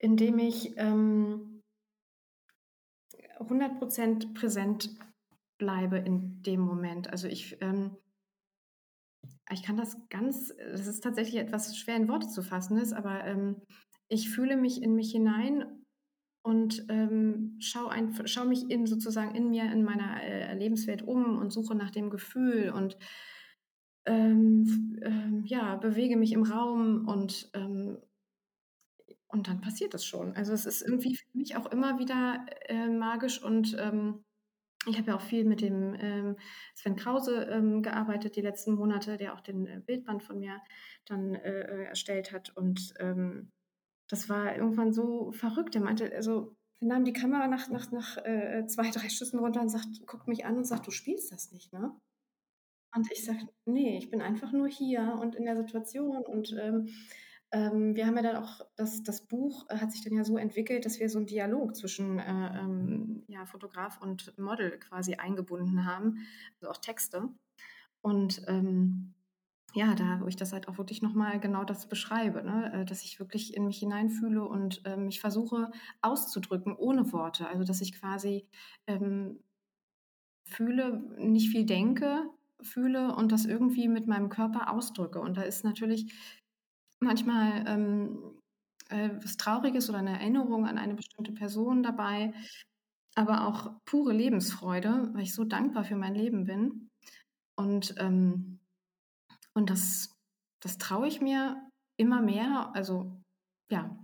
S2: Indem ich ähm, 100% präsent bleibe in dem Moment. Also ich, ähm, ich kann das ganz, das ist tatsächlich etwas schwer in Worte zu fassen ist, aber ähm, ich fühle mich in mich hinein und ähm, schaue ein, schau mich in sozusagen in mir, in meiner äh, Lebenswelt um und suche nach dem Gefühl und ähm, ähm, ja, bewege mich im Raum und, ähm, und dann passiert das schon. Also es ist irgendwie für mich auch immer wieder äh, magisch und ähm, ich habe ja auch viel mit dem ähm, Sven Krause ähm, gearbeitet die letzten Monate, der auch den äh, Bildband von mir dann äh, äh, erstellt hat. Und ähm, das war irgendwann so verrückt. Er meinte, also wir nahmen die Kamera nach, nach, nach äh, zwei, drei Schüssen runter und sagt, guckt mich an und sagt, du spielst das nicht, ne? Und ich sage, nee, ich bin einfach nur hier und in der Situation. Und ähm, wir haben ja dann auch, das, das Buch äh, hat sich dann ja so entwickelt, dass wir so einen Dialog zwischen äh, ähm, ja, Fotograf und Model quasi eingebunden haben, also auch Texte. Und ähm, ja, da, wo ich das halt auch wirklich nochmal genau das beschreibe, ne? äh, dass ich wirklich in mich hineinfühle und äh, mich versuche auszudrücken ohne Worte. Also, dass ich quasi ähm, fühle, nicht viel denke, fühle und das irgendwie mit meinem Körper ausdrücke. Und da ist natürlich manchmal ähm, äh, was Trauriges oder eine Erinnerung an eine bestimmte Person dabei, aber auch pure Lebensfreude, weil ich so dankbar für mein Leben bin. Und, ähm, und das, das traue ich mir immer mehr, also ja,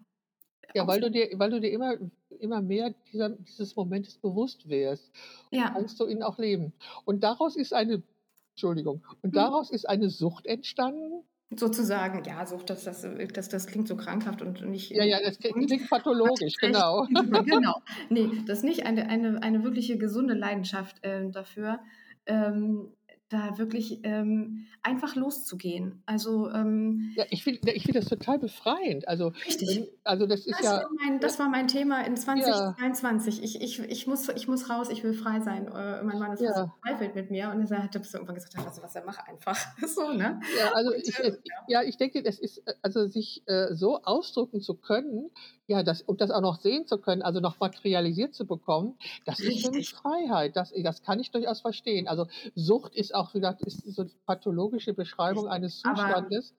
S1: Ja, weil du dir, weil du dir immer, immer mehr dieser, dieses Momentes bewusst wirst. Und
S2: Ja,
S1: kannst du ihn auch leben. Und daraus ist eine, Entschuldigung, und
S2: hm,
S1: daraus ist eine Sucht entstanden.
S2: Sozusagen, ja, so, das, das, das, das klingt so krankhaft und nicht,
S1: Ja, ja, das klingt klingt pathologisch, genau.
S2: genau. Nee, das ist nicht eine, eine, eine wirkliche gesunde Leidenschaft ähm, dafür, ähm, da wirklich ähm, einfach loszugehen. Also ähm,
S1: Ja, ich finde ich find das total befreiend. Also,
S2: richtig.
S1: also das ist
S2: Das
S1: ja,
S2: war mein,
S1: ja,
S2: das war mein Thema in
S1: ja,
S2: 2022. Ich, ich, ich, muss, ich muss raus, ich will frei sein. Äh, mein Mann ist
S1: ja.
S2: verzweifelt mit mir und er hat bis irgendwann gesagt, also was er macht einfach. So, ne?
S1: Ja, also
S2: Und
S1: ich,
S2: äh,
S1: es- ja, ich denke, das ist, äh, also sich äh, so ausdrücken zu können, ja, das, und das auch noch sehen zu können, also noch materialisiert zu bekommen, das ist für mich
S2: richtig.
S1: Freiheit. Das, das kann ich durchaus verstehen. Also Sucht ist auch, wie gesagt, ist so eine pathologische Beschreibung
S2: richtig.
S1: eines
S2: Aber
S1: Zustandes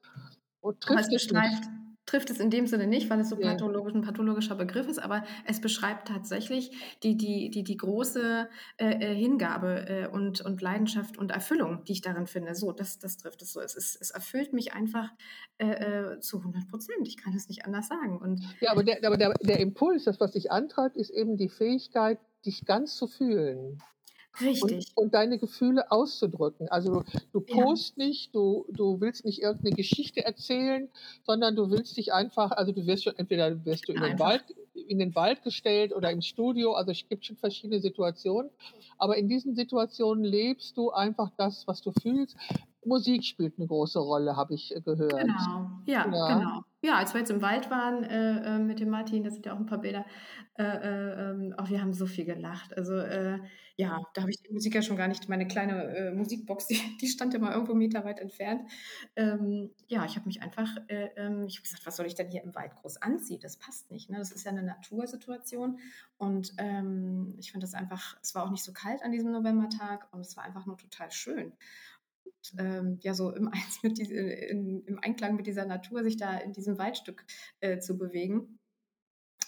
S1: und
S2: Aber es
S1: trifft es
S2: beschreibt,
S1: nicht.
S2: Trifft es in dem Sinne nicht, weil es so pathologisch, ein pathologischer Begriff ist, aber es beschreibt tatsächlich die, die, die, die große äh, äh, Hingabe äh, und, und Leidenschaft und Erfüllung, die ich darin finde. So, das, das trifft es so. Es, ist, es erfüllt mich einfach äh, äh, zu 100 Prozent. Ich kann es nicht anders sagen. Und
S1: Ja, aber, der, aber der, der Impuls, das, was dich antreibt, ist eben die Fähigkeit, dich ganz zu fühlen. Und,
S2: richtig,
S1: und deine Gefühle auszudrücken. Also du
S2: ja,
S1: post nicht, du, du willst nicht irgendeine Geschichte erzählen, sondern du willst dich einfach, also du wirst schon, entweder wirst du in den Wald, in den Wald gestellt oder im Studio. Also es gibt schon verschiedene Situationen. Aber in diesen Situationen lebst du einfach das, was du fühlst. Musik spielt eine große Rolle, habe ich äh, gehört.
S2: Genau, ja,
S1: Ja.
S2: genau. Ja, als wir jetzt im Wald waren äh, äh, mit dem Martin, da sind ja auch ein paar Bilder, äh, äh, ähm, auch wir haben so viel gelacht. Also äh, ja, da habe ich die Musik ja schon gar nicht, meine kleine äh, Musikbox, die, die stand ja mal irgendwo meterweit entfernt. Ähm, ja, ich habe mich einfach, äh, ähm, ich habe gesagt, was soll ich denn hier im Wald groß anziehen? Das passt nicht. Ne? Das ist ja eine Natursituation und ähm, ich fand das einfach, es war auch nicht so kalt an diesem Novembertag und es war einfach nur total schön ähm, ja so im, Eins mit diese, in, im Einklang mit dieser Natur sich da in diesem Waldstück äh, zu bewegen.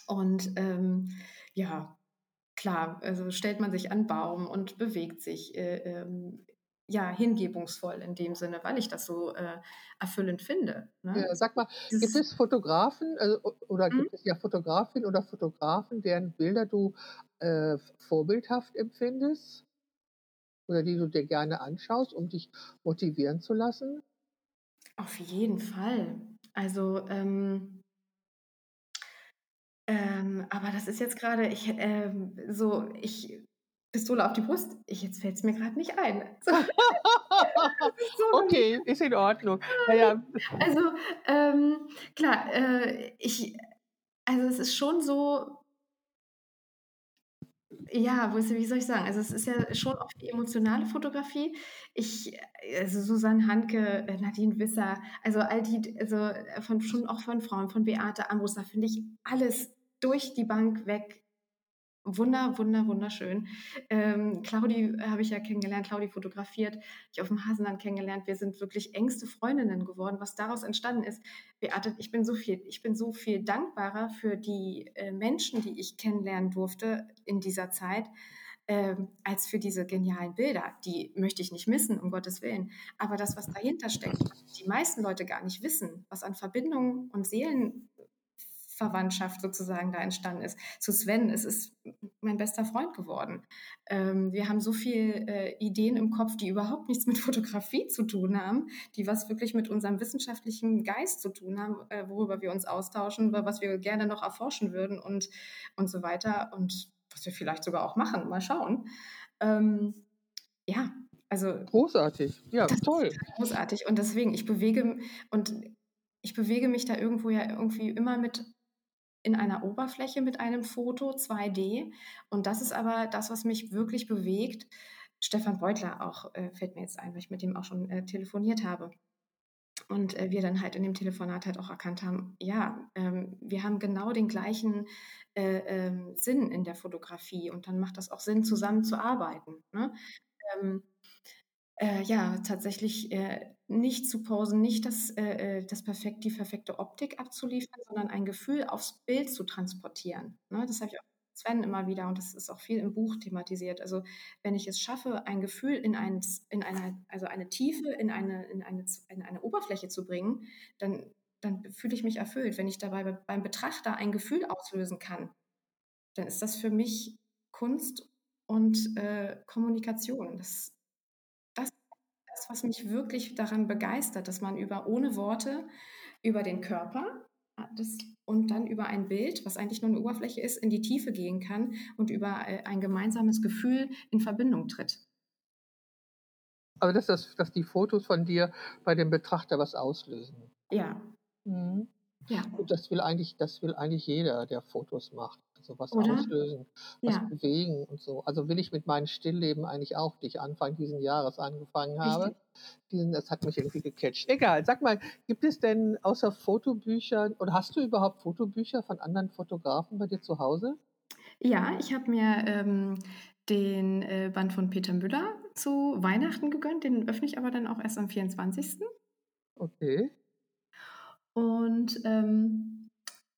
S2: Und ähm, ja, klar, also stellt man sich an Baum und bewegt sich äh, ähm, ja hingebungsvoll in dem Sinne, weil ich das so äh, erfüllend finde. Ne?
S1: Ja, sag mal, gibt
S2: Dieses,
S1: es Fotografen also, oder
S2: Hm?
S1: gibt es ja Fotografinnen oder Fotografen, deren Bilder du äh, vorbildhaft empfindest oder die du dir gerne anschaust, um dich motivieren zu lassen?
S2: Auf jeden Fall. Also, ähm, ähm, aber das ist jetzt gerade, ich, ähm, so, ich, Pistole auf die Brust, ich, jetzt fällt es mir gerade nicht ein. So, so
S1: okay, ist in Ordnung. Naja,
S2: Also, ähm, klar, äh, ich, also es ist schon so, ja, wie soll ich sagen? Also es ist ja schon auch die emotionale Fotografie. Ich, also Susanne Hanke, äh, Nadine Wisser, also all die, also von schon auch von Frauen, von Beate Ambrus, da finde ich alles durch die Bank weg. Wunder, wunder, wunderschön. Ähm, Claudi äh, habe ich ja kennengelernt, Claudi fotografiert, ich auf dem Hasenland kennengelernt. Wir sind wirklich engste Freundinnen geworden, was daraus entstanden ist. Beate, ich bin so viel, ich bin so viel dankbarer für die äh, Menschen, die ich kennenlernen durfte in dieser Zeit, ähm, als für diese genialen Bilder. Die möchte ich nicht missen, um Gottes Willen. Aber das, was dahinter steckt, die meisten Leute gar nicht wissen, was an Verbindungen und Seelenverwandtschaft sozusagen da entstanden ist. Zu Sven, es ist mein bester Freund geworden. Ähm, wir haben so viele äh, Ideen im Kopf, die überhaupt nichts mit Fotografie zu tun haben, die was wirklich mit unserem wissenschaftlichen Geist zu tun haben, äh, worüber wir uns austauschen, über was wir gerne noch erforschen würden und, und so weiter und was wir vielleicht sogar auch machen. Mal schauen. Ähm, ja, also
S1: großartig. Ja, toll.
S2: großartig und deswegen, ich bewege und ich bewege mich da irgendwo ja irgendwie immer mit in einer Oberfläche mit einem Foto 2D und das ist aber das, was mich wirklich bewegt. Stefan Beutler auch äh, fällt mir jetzt ein, weil ich mit dem auch schon äh, telefoniert habe. Und äh, wir dann halt in dem Telefonat halt auch erkannt haben, ja, ähm, wir haben genau den gleichen äh, ähm, Sinn in der Fotografie und dann macht das auch Sinn, zusammen zu arbeiten. Ne? Ähm, äh, ja, tatsächlich äh, nicht zu posen, nicht das, äh, äh, das perfekt, die perfekte Optik abzuliefern, sondern ein Gefühl aufs Bild zu transportieren. Ne? Das habe ich auch Sven immer wieder und das ist auch viel im Buch thematisiert. Also wenn ich es schaffe, ein Gefühl in, ein, in eine, also eine Tiefe, in eine, in eine, in eine Oberfläche zu bringen, dann, dann fühle ich mich erfüllt. Wenn ich dabei be- beim Betrachter ein Gefühl auslösen kann, dann ist das für mich Kunst und äh, Kommunikation. Das das, was mich wirklich daran begeistert, dass man über ohne Worte, über den Körper äh, das, und dann über ein Bild, was eigentlich nur eine Oberfläche ist, in die Tiefe gehen kann und über äh, ein gemeinsames Gefühl in Verbindung tritt.
S1: Also, dass, das, dass die Fotos von dir bei dem Betrachter was auslösen.
S2: Ja,
S1: Mhm.
S2: ja,
S1: Und das will eigentlich, das will eigentlich jeder, der Fotos macht. Also was
S2: oder?
S1: auslösen, was
S2: Ja,
S1: bewegen und so. Also will ich mit meinem Stillleben eigentlich auch, die ich Anfang diesen Jahres angefangen habe.
S2: richtig.
S1: Diesen, das hat mich irgendwie gecatcht. Egal, sag mal, gibt es denn außer Fotobüchern oder hast du überhaupt Fotobücher von anderen Fotografen bei dir zu Hause?
S2: Ja, ich habe mir ähm, den äh, Band von Peter Müller zu Weihnachten gegönnt. Den öffne ich aber dann auch erst am 24.
S1: Okay.
S2: Und, ähm,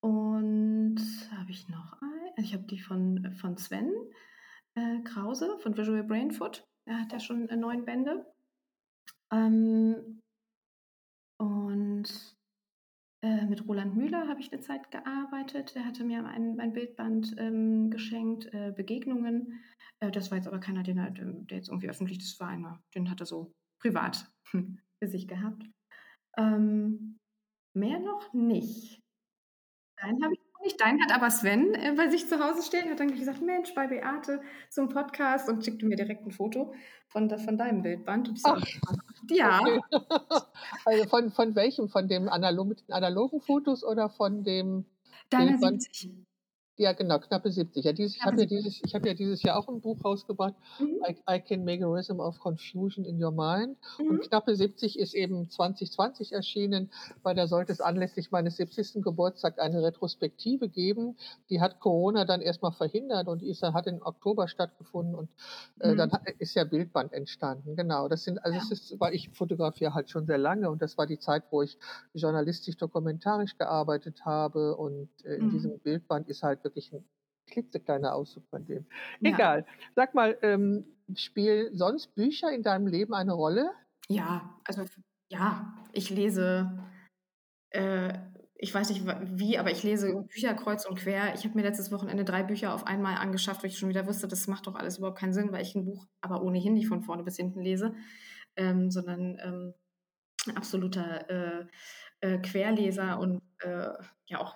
S2: und habe ich noch ein? Ich habe die von, von Sven äh, Krause von Visual Brain Food. Er hat ja schon äh, neun Bände. Ähm, und äh, mit Roland Müller habe ich eine Zeit gearbeitet. Der hatte mir ein, ein Bildband ähm, geschenkt, äh, Begegnungen. Äh, das war jetzt aber keiner, den er, der jetzt irgendwie öffentlich, das war einer, den hat er so privat für sich gehabt. Ähm, mehr noch nicht. Einen habe ich nicht dein, hat aber Sven äh, bei sich zu Hause stehen, hat dann gesagt, Mensch, bei Beate zum Podcast und schickte mir direkt ein Foto von, von deinem Bildband. Und ich so,
S1: Ach,
S2: ja,
S1: okay. Also von, von welchem? Von dem analog, mit den analogen Fotos oder von dem
S2: deiner
S1: Bildband?
S2: 70.
S1: Ja, genau, knappe 70. Ja, dieses, ich habe ja
S2: 70.
S1: dieses, ich habe ja dieses Jahr auch ein Buch rausgebracht,
S2: Mhm.
S1: I, I Can Make a Rhythm of Confusion in Your Mind. Und
S2: Mhm.
S1: knappe 70 ist eben 2020 erschienen, weil da sollte es anlässlich meines 70. Geburtstags eine Retrospektive geben. Die hat Corona dann erstmal verhindert und die ist, dann- hat im Oktober stattgefunden und äh, dann
S2: Mhm.
S1: hat, ist ja Bildband entstanden. Genau, das sind, also
S2: Ja.
S1: es ist, weil ich fotografiere halt schon sehr lange und das war die Zeit, wo ich journalistisch, dokumentarisch gearbeitet habe und äh, in
S2: Mhm.
S1: diesem Bildband ist halt wirklich ein klitzekleiner Auszug von dem.
S2: Ja.
S1: Egal. Sag mal, ähm, spielen sonst Bücher in deinem Leben eine Rolle?
S2: Ja, also ja, ich lese, äh, ich weiß nicht wie, aber ich lese Bücher kreuz und quer. Ich habe mir letztes Wochenende drei Bücher auf einmal angeschafft, weil ich schon wieder wusste, das macht doch alles überhaupt keinen Sinn, weil ich ein Buch aber ohnehin nicht von vorne bis hinten lese, ähm, sondern ähm, ein absoluter äh, äh, Querleser und äh, ja auch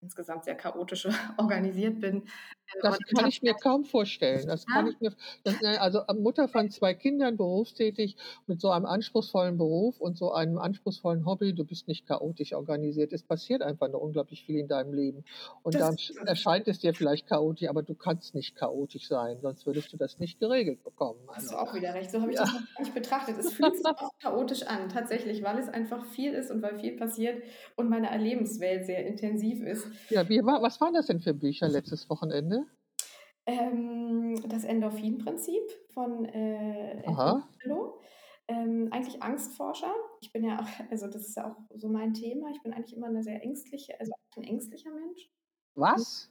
S2: insgesamt sehr chaotisch organisiert bin. Äh,
S1: Das kann ich mir kaum vorstellen. Das kann
S2: Ja.
S1: ich mir, das, ne, also äh, Mutter von zwei Kindern, berufstätig, mit so einem anspruchsvollen Beruf und so einem anspruchsvollen Hobby. Du bist nicht chaotisch organisiert. Es passiert einfach nur unglaublich viel in deinem Leben. Und sch- erscheint es dir vielleicht chaotisch, aber du kannst nicht chaotisch sein, sonst würdest du das nicht geregelt bekommen.
S2: Hast
S1: Also,
S2: du auch wieder recht. So habe ich
S1: Ja.
S2: das noch gar nicht betrachtet. Es fühlt sich auch chaotisch an, tatsächlich, weil es einfach viel ist und weil viel passiert und meine Lebenswelt sehr intensiv ist.
S1: Ja, wie war, was waren das denn für Bücher letztes Wochenende?
S2: Ähm, das Endorphin-Prinzip von äh. Hallo. Ähm, eigentlich Angstforscher. Ich bin ja auch, also das ist ja auch so mein Thema. Ich bin eigentlich immer eine sehr ängstliche, also ein ängstlicher Mensch.
S1: Was?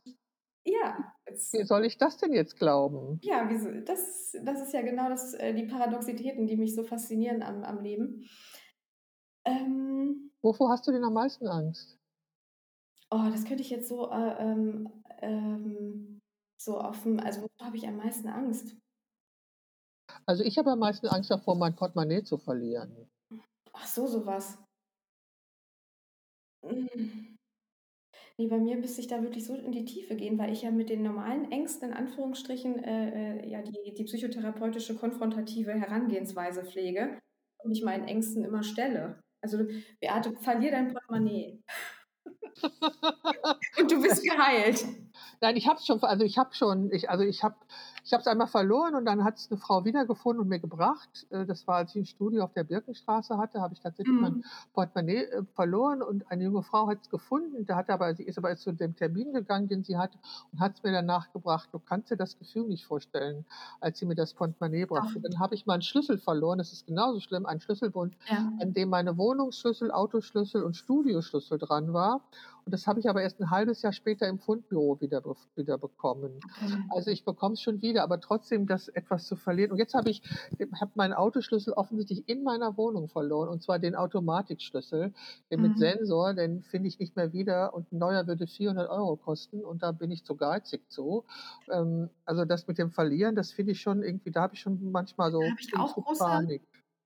S2: Ja, es,
S1: Wie soll ich das denn jetzt glauben?
S2: ja, wieso, das, das ist ja genau das, äh, die Paradoxitäten, die mich so faszinieren am, am Leben. Ähm,
S1: Wovor hast du denn am meisten Angst?
S2: Oh, das könnte ich jetzt so, äh, ähm, ähm, so offen, also wovor habe ich am meisten Angst?
S1: Also ich habe am meisten Angst davor, mein Portemonnaie zu verlieren.
S2: Ach so, sowas. Nee, bei mir müsste ich da wirklich so in die Tiefe gehen, weil ich ja mit den normalen Ängsten in Anführungsstrichen äh, äh, ja die, die psychotherapeutische konfrontative Herangehensweise pflege und mich meinen Ängsten immer stelle. Also, Beate, verlier dein Portemonnaie und du bist geheilt.
S1: Nein, ich habe schon, also ich habe schon, ich, also ich habe ich habe es einmal verloren und dann hat es eine Frau wiedergefunden und mir gebracht. Äh, Das war, als ich ein Studio auf der Birkenstraße hatte, habe ich tatsächlich mein
S2: Mhm.
S1: Portemonnaie äh, verloren und eine junge Frau hat es gefunden. Da hat aber, sie ist aber zu dem Termin gegangen, den sie hatte und hat es mir danach gebracht. Du kannst dir das Gefühl nicht vorstellen, als sie mir das Portemonnaie brachte. Dann habe ich meinen Schlüssel verloren. Das ist genauso schlimm, ein Schlüsselbund,
S2: Ja.
S1: an dem meine Wohnungsschlüssel, Autoschlüssel und Studioschlüssel dran war. Und das habe ich aber erst ein halbes Jahr später im Fundbüro wieder, wieder bekommen.
S2: Okay.
S1: Also ich bekomme es schon wieder, aber trotzdem das etwas zu verlieren. Und jetzt habe ich hab meinen Autoschlüssel offensichtlich in meiner Wohnung verloren, und zwar den Automatikschlüssel, den mit
S2: Mhm.
S1: Sensor, den finde ich nicht mehr wieder und ein neuer würde 400 Euro kosten und da bin ich zu geizig zu. Ähm, also das mit dem Verlieren, das finde ich schon irgendwie, da habe ich schon manchmal so,
S2: Da ich auch
S1: so
S2: große
S1: Panik.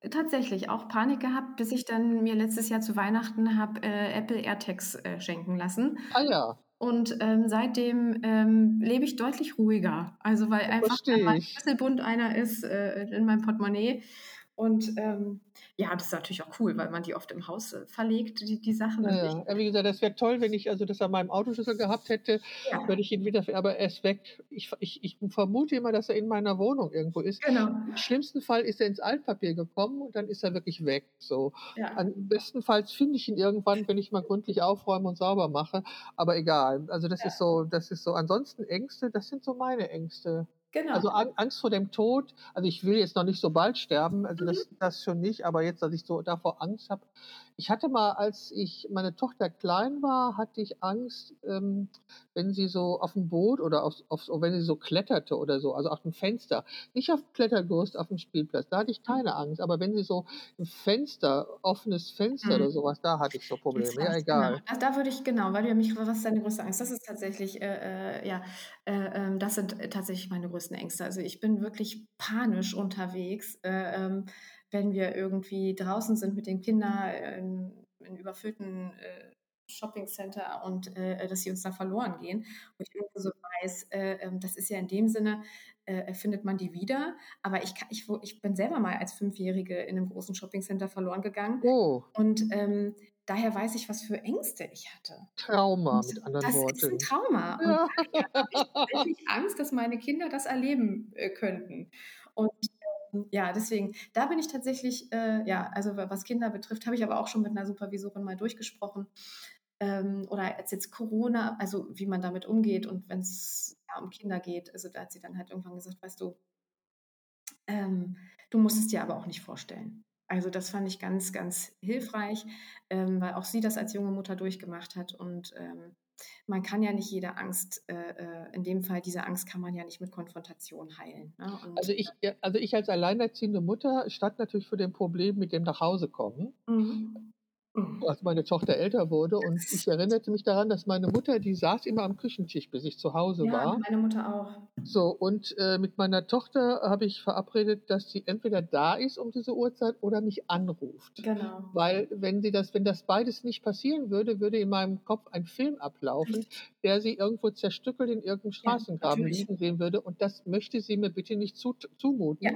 S2: Tatsächlich auch Panik gehabt, bis ich dann mir letztes Jahr zu Weihnachten habe äh, Apple AirTags äh, schenken lassen.
S1: Ah ja,
S2: Und ähm, seitdem ähm, lebe ich deutlich ruhiger. Also weil einfach mein
S1: ich.
S2: Schlüsselbund einer ist äh, in meinem Portemonnaie. Und ähm, ja, das ist natürlich auch cool, weil man die oft im Haus äh, verlegt, die, die Sachen.
S1: Ja, Wie gesagt, das wäre toll, wenn ich also das an meinem Autoschlüssel gehabt hätte,
S2: ja,
S1: würde ich ihn wieder, aber er ist weg. Ich, ich, ich vermute immer, dass er in meiner Wohnung irgendwo ist.
S2: genau.
S1: Im schlimmsten Fall ist er ins Altpapier gekommen und dann ist er wirklich weg. So.
S2: Ja.
S1: Am bestenfalls finde ich ihn irgendwann, wenn ich mal gründlich aufräume und sauber mache. Aber egal. Also das ist so, das ist so. Ansonsten Ängste, das sind so meine Ängste.
S2: Genau.
S1: Also Ang- Angst vor dem Tod. Also ich will jetzt noch nicht so bald sterben, also
S2: Mhm.
S1: das, das schon nicht, aber jetzt, dass ich so davor Angst habe. Ich hatte mal, als ich meine Tochter klein war, hatte ich Angst, ähm, wenn sie so auf dem Boot oder auf, auf, wenn sie so kletterte oder so, also auf dem Fenster. Nicht auf Klettergerüst auf dem Spielplatz, da hatte ich keine Angst. Aber wenn sie so ein Fenster, offenes Fenster
S2: Mhm.
S1: oder sowas, da hatte ich so Probleme. Ja,
S2: weiß,
S1: egal.
S2: Genau. Da, da würde ich, genau, weil du mich, was ist deine größte Angst? Das ist tatsächlich, äh, äh, ja, äh, ähm, das sind äh, tatsächlich meine größten Ängste. Also ich bin wirklich panisch unterwegs, äh, ähm, wenn wir irgendwie draußen sind mit den Kindern in, in überfüllten äh, Shoppingcenter und äh, dass sie uns da verloren gehen. Und ich irgendwie so weiß, äh, ähm, das ist ja in dem Sinne, äh, findet man die wieder. Aber ich, kann, ich, ich bin selber mal als Fünfjährige in einem großen Shoppingcenter verloren gegangen.
S1: Oh.
S2: Und ähm, daher weiß ich, was für Ängste ich hatte.
S1: Trauma, und mit anderen
S2: das
S1: Worten.
S2: Das ist ein Trauma. Ja. Und daher habe ich tatsächlich Angst, dass meine Kinder das erleben äh, könnten. Und ja, deswegen, da bin ich tatsächlich, äh, ja, also was Kinder betrifft, habe ich aber auch schon mit einer Supervisorin mal durchgesprochen. Ähm, oder als jetzt Corona, also wie man damit umgeht und wenn es ja, um Kinder geht, also da hat sie dann halt irgendwann gesagt, weißt du, ähm, du musst es dir aber auch nicht vorstellen. Also das fand ich ganz, ganz hilfreich, ähm, weil auch sie das als junge Mutter durchgemacht hat und ähm, man kann ja nicht jede Angst, äh, äh, in dem Fall diese Angst kann man ja nicht mit Konfrontation heilen. Ne?
S1: Und, also, ich, also ich als alleinerziehende Mutter stand natürlich vor dem Problem mit dem Nachhausekommen. Mhm. Mhm. als meine Tochter älter wurde. Und ich erinnerte mich daran, dass meine Mutter, die saß immer am Küchentisch, bis ich zu Hause
S2: ja,
S1: war.
S2: meine Mutter auch.
S1: So, und äh, mit meiner Tochter habe ich verabredet, dass sie entweder da ist um diese Uhrzeit oder mich anruft.
S2: Genau.
S1: Weil wenn sie das, wenn das beides nicht passieren würde, würde in meinem Kopf ein Film ablaufen, Richtig. der sie irgendwo zerstückelt in irgendeinem Straßengraben ja, liegen sehen würde. Und das möchte sie mir bitte nicht zu, zumuten. Ja.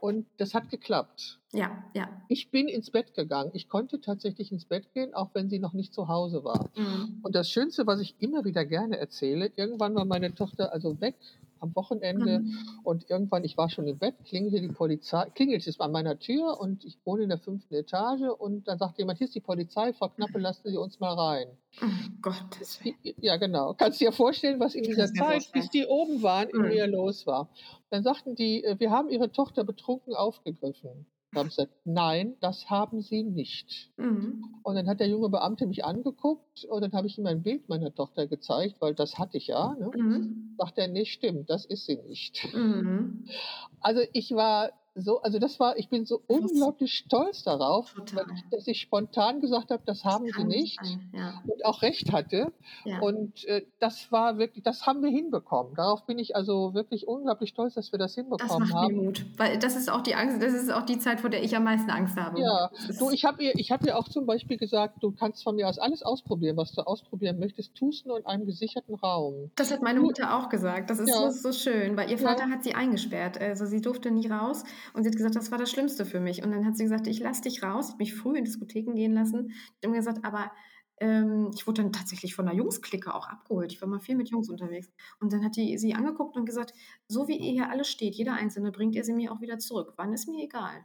S1: Und das hat geklappt.
S2: Ja, ja.
S1: Ich bin ins Bett gegangen. Ich konnte tatsächlich ins Bett gehen, auch wenn sie noch nicht zu Hause war. Mhm. Und das Schönste, was ich immer wieder gerne erzähle, irgendwann war meine Tochter also weg am Wochenende mhm. und irgendwann, ich war schon im Bett, klingelte die Polizei, klingelt es an meiner Tür und ich wohne in der fünften Etage und dann sagt jemand, hier ist die Polizei, Frau Knappe, lassen Sie uns mal rein.
S2: Oh Gott.
S1: Ja, genau. Kannst du dir vorstellen, was in dieser Zeit, bis die oben waren, in mhm. mir los war. Dann sagten die, äh, wir haben Ihre Tochter betrunken aufgegriffen. Gesagt, nein, das haben Sie nicht. Mhm. Und dann hat der junge Beamte mich angeguckt und dann habe ich ihm ein Bild meiner Tochter gezeigt, weil das hatte ich ja. Ne? Mhm. Sagt er, nee, stimmt, das ist sie nicht. Mhm. Also ich war so, also das war, ich bin so unglaublich stolz darauf, dass ich spontan gesagt habe, das, das haben sie nicht ja. und auch recht hatte. Ja. Und äh, das war wirklich, das haben wir hinbekommen. Darauf bin ich also wirklich unglaublich stolz, dass wir das hinbekommen
S2: das macht
S1: haben.
S2: Mir Mut, weil das ist auch die Angst, das ist auch die Zeit, vor der ich am meisten Angst habe.
S1: Ja, du, ich habe ihr, ich habe ihr auch zum Beispiel gesagt, du kannst von mir aus alles ausprobieren, was du ausprobieren möchtest, tust nur in einem gesicherten Raum.
S2: Das hat meine Mutter auch gesagt. Das ist ja. so, so schön, weil ihr Vater hat sie eingesperrt, also sie durfte nie raus. Und sie hat gesagt, das war das Schlimmste für mich. Und dann hat sie gesagt, ich lasse dich raus. Ich habe mich früh in Diskotheken gehen lassen. Ich habe gesagt, aber ähm, ich wurde dann tatsächlich von einer Jungsklicke auch abgeholt. Ich war mal viel mit Jungs unterwegs. Und dann hat die sie angeguckt und gesagt, so wie ihr hier alle steht, jeder Einzelne, bringt ihr sie mir auch wieder zurück. Wann ist mir egal.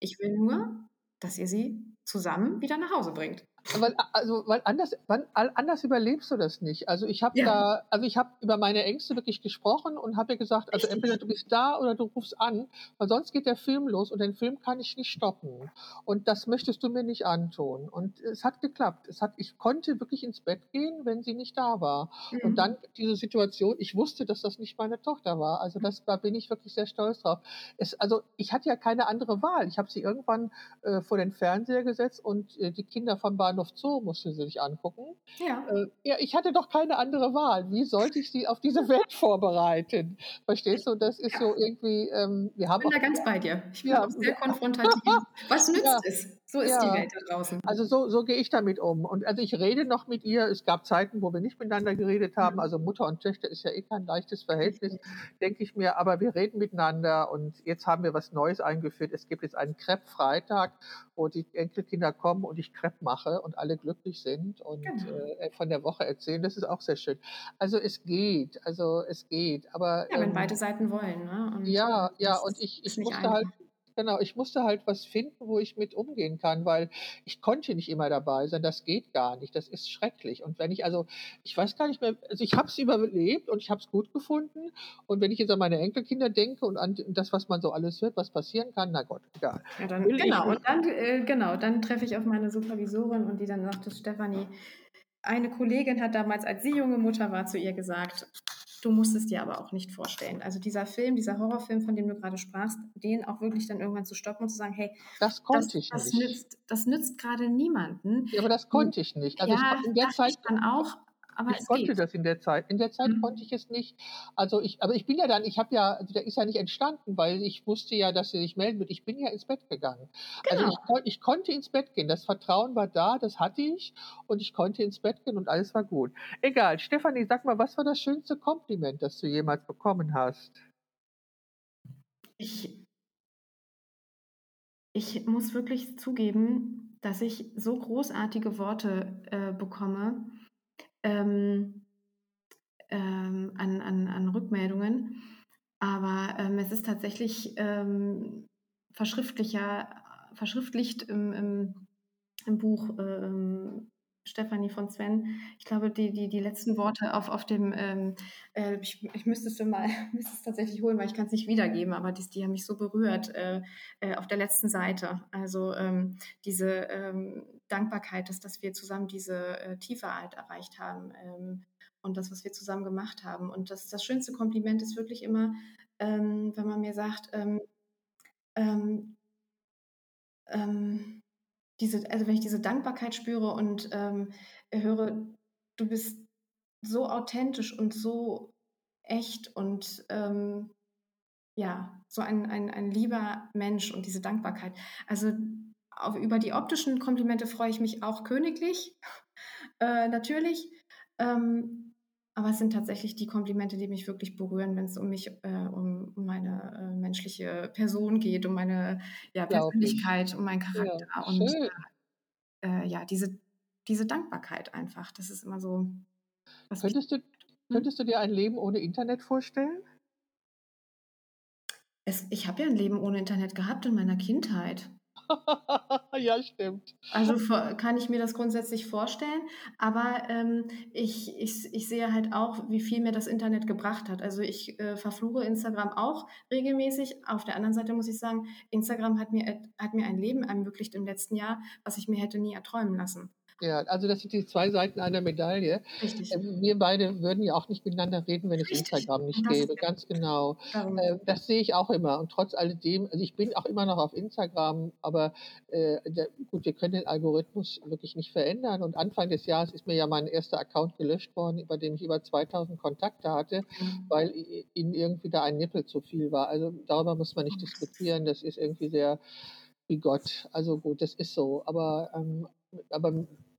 S2: Ich will nur, dass ihr sie zusammen wieder nach Hause bringt.
S1: Weil, also, weil anders, weil, anders überlebst du das nicht. Also ich habe ja. da, also ich habe über meine Ängste wirklich gesprochen und habe ihr gesagt, also entweder du bist da oder du rufst an, weil sonst geht der Film los und den Film kann ich nicht stoppen. Und das möchtest du mir nicht antun. Und es hat geklappt. Es hat, ich konnte wirklich ins Bett gehen, wenn sie nicht da war. Mhm. Und dann diese Situation, ich wusste, dass das nicht meine Tochter war. Also das, da bin ich wirklich sehr stolz drauf. Es, also ich hatte ja keine andere Wahl. Ich habe sie irgendwann äh, vor den Fernseher gesetzt und äh, die Kinder vom Bahnhof Bahnhof Zoo musste sie sich angucken.
S2: Ja.
S1: Äh, ja, ich hatte doch keine andere Wahl. Wie sollte ich sie auf diese Welt vorbereiten? Verstehst du? Das ist ja. so irgendwie. Ähm, wir haben
S2: ich bin da ganz bei dir. Ich bin ja, auch sehr konfrontativ. Was nützt ja. es? So ist ja. die Welt da draußen.
S1: Also so, so gehe ich damit um. Und also ich rede noch mit ihr. Es gab Zeiten, wo wir nicht miteinander geredet haben. Also Mutter und Töchter ist ja eh kein leichtes Verhältnis, denke ich mir. Aber wir reden miteinander und jetzt haben wir was Neues eingeführt. Es gibt jetzt einen Crepe-Freitag, wo die Enkelkinder kommen und ich Crepe mache und alle glücklich sind und genau. äh, von der Woche erzählen. Das ist auch sehr schön. Also es geht, also es geht. Aber
S2: ja, wenn ähm, beide Seiten wollen. Ne?
S1: Und ja, ja. Und ich, ich musste einfach. halt Genau, ich musste halt was finden, wo ich mit umgehen kann, weil ich konnte nicht immer dabei sein. Das geht gar nicht. Das ist schrecklich. Und wenn ich also, ich weiß gar nicht mehr, also ich habe es überlebt und ich habe es gut gefunden. Und wenn ich jetzt an meine Enkelkinder denke und an das, was man so alles hört, was passieren kann, na Gott, egal.
S2: Ja, dann, genau, und dann, äh, genau, dann treffe ich auf meine Supervisorin und die dann sagte, Stefanie, eine Kollegin hat damals, als sie junge Mutter war, zu ihr gesagt, Du musst es dir aber auch nicht vorstellen. Also dieser Film, dieser Horrorfilm, von dem du gerade sprachst, den auch wirklich dann irgendwann zu stoppen und zu sagen, hey,
S1: das konnte das, ich
S2: das
S1: nicht.
S2: Nützt, das nützt gerade niemanden.
S1: Ja, aber das konnte ich nicht.
S2: Also ja, ich in der Zeit dann auch, aber
S1: Ich
S2: es
S1: konnte
S2: geht.
S1: das in der Zeit. In der Zeit konnte
S2: Mhm.
S1: ich es nicht. Also, ich aber ich bin ja dann ich habe ja also, der ist ja nicht entstanden, weil ich wusste ja, dass sie sich melden wird. Ich bin ja ins Bett gegangen. Also, ich
S2: Genau.
S1: kon ich konnte ins Bett gehen. Das Vertrauen war da, das hatte ich und ich konnte ins Bett gehen und alles war gut. Egal, Stefanie, sag mal, was war das schönste Kompliment, das du jemals bekommen hast?
S2: Ich ich muss wirklich zugeben, dass ich so großartige Worte, äh, bekomme, ähm, ähm, an an an Rückmeldungen. Aber, ähm, es ist tatsächlich, ähm, verschriftlicher verschriftlicht im im im Buch, ähm, Stefanie von Sven. Ich glaube, die die die letzten Worte auf auf dem, ähm, äh, ich ich müsste es mal müsste es tatsächlich holen, weil ich kann's nicht wiedergeben, aber dies die haben mich so berührt, äh, äh, auf der letzten Seite. Also, ähm, diese, ähm, Dankbarkeit, dass dass wir zusammen diese, äh, Tiefe halt erreicht haben, ähm, und das, was wir zusammen gemacht haben. Und das das schönste Kompliment ist wirklich immer, ähm, wenn man mir sagt, ähm, ähm ähm, diese also, wenn ich diese Dankbarkeit spüre und, ähm, höre: „Du bist so authentisch und so echt und, ähm, ja, so ein ein ein lieber Mensch“ und diese Dankbarkeit. Also, auf über die optischen Komplimente freue ich mich auch königlich, äh, natürlich. Ähm, aber es sind tatsächlich die Komplimente, die mich wirklich berühren, wenn's um mich äh, um um meine, äh, menschliche Person geht, um meine, ja,
S1: ich.
S2: Persönlichkeit, um meinen
S1: Ja,
S2: Charakter und,
S1: schön.
S2: äh, äh, ja, diese diese Dankbarkeit einfach. Das ist immer so,
S1: Könntest du
S2: mhm.
S1: könntest du dir ein Leben ohne Internet vorstellen?
S2: Es ich habe ja 'n Leben ohne Internet gehabt in meiner Kindheit.
S1: Ja, stimmt.
S2: Also, kann ich mir das grundsätzlich vorstellen, aber, ähm, ich ich ich sehe halt auch, wie viel mir das Internet gebracht hat. Also, ich, äh, verfluche Instagram auch regelmäßig. Auf der anderen Seite muss ich sagen, Instagram hat mir hat mir ein Leben ermöglicht im letzten Jahr, was ich mir hätte nie erträumen lassen.
S1: Ja, also, das sind die 2 Seiten einer Medaille.
S2: Richtig.
S1: Ähm, wir beide würden ja auch nicht miteinander reden, wenn es
S2: Richtig.
S1: Instagram nicht
S2: das
S1: gäbe, ganz genau.
S2: darum
S1: Äh, das sehe ich auch immer und trotz alledem also, ich bin auch immer noch auf Instagram, aber, äh, der gut, wir können den Algorithmus wirklich nicht verändern und Anfang des Jahres ist mir ja mein 1. Account gelöscht worden, über dem ich über 2.000 Kontakte hatte,
S2: Mhm.
S1: weil ihnen irgendwie da ein Nippel zu viel war. Also, darüber muss man nicht diskutieren. Das ist irgendwie sehr bigott. Also, gut, das ist so. Aber, ähm aber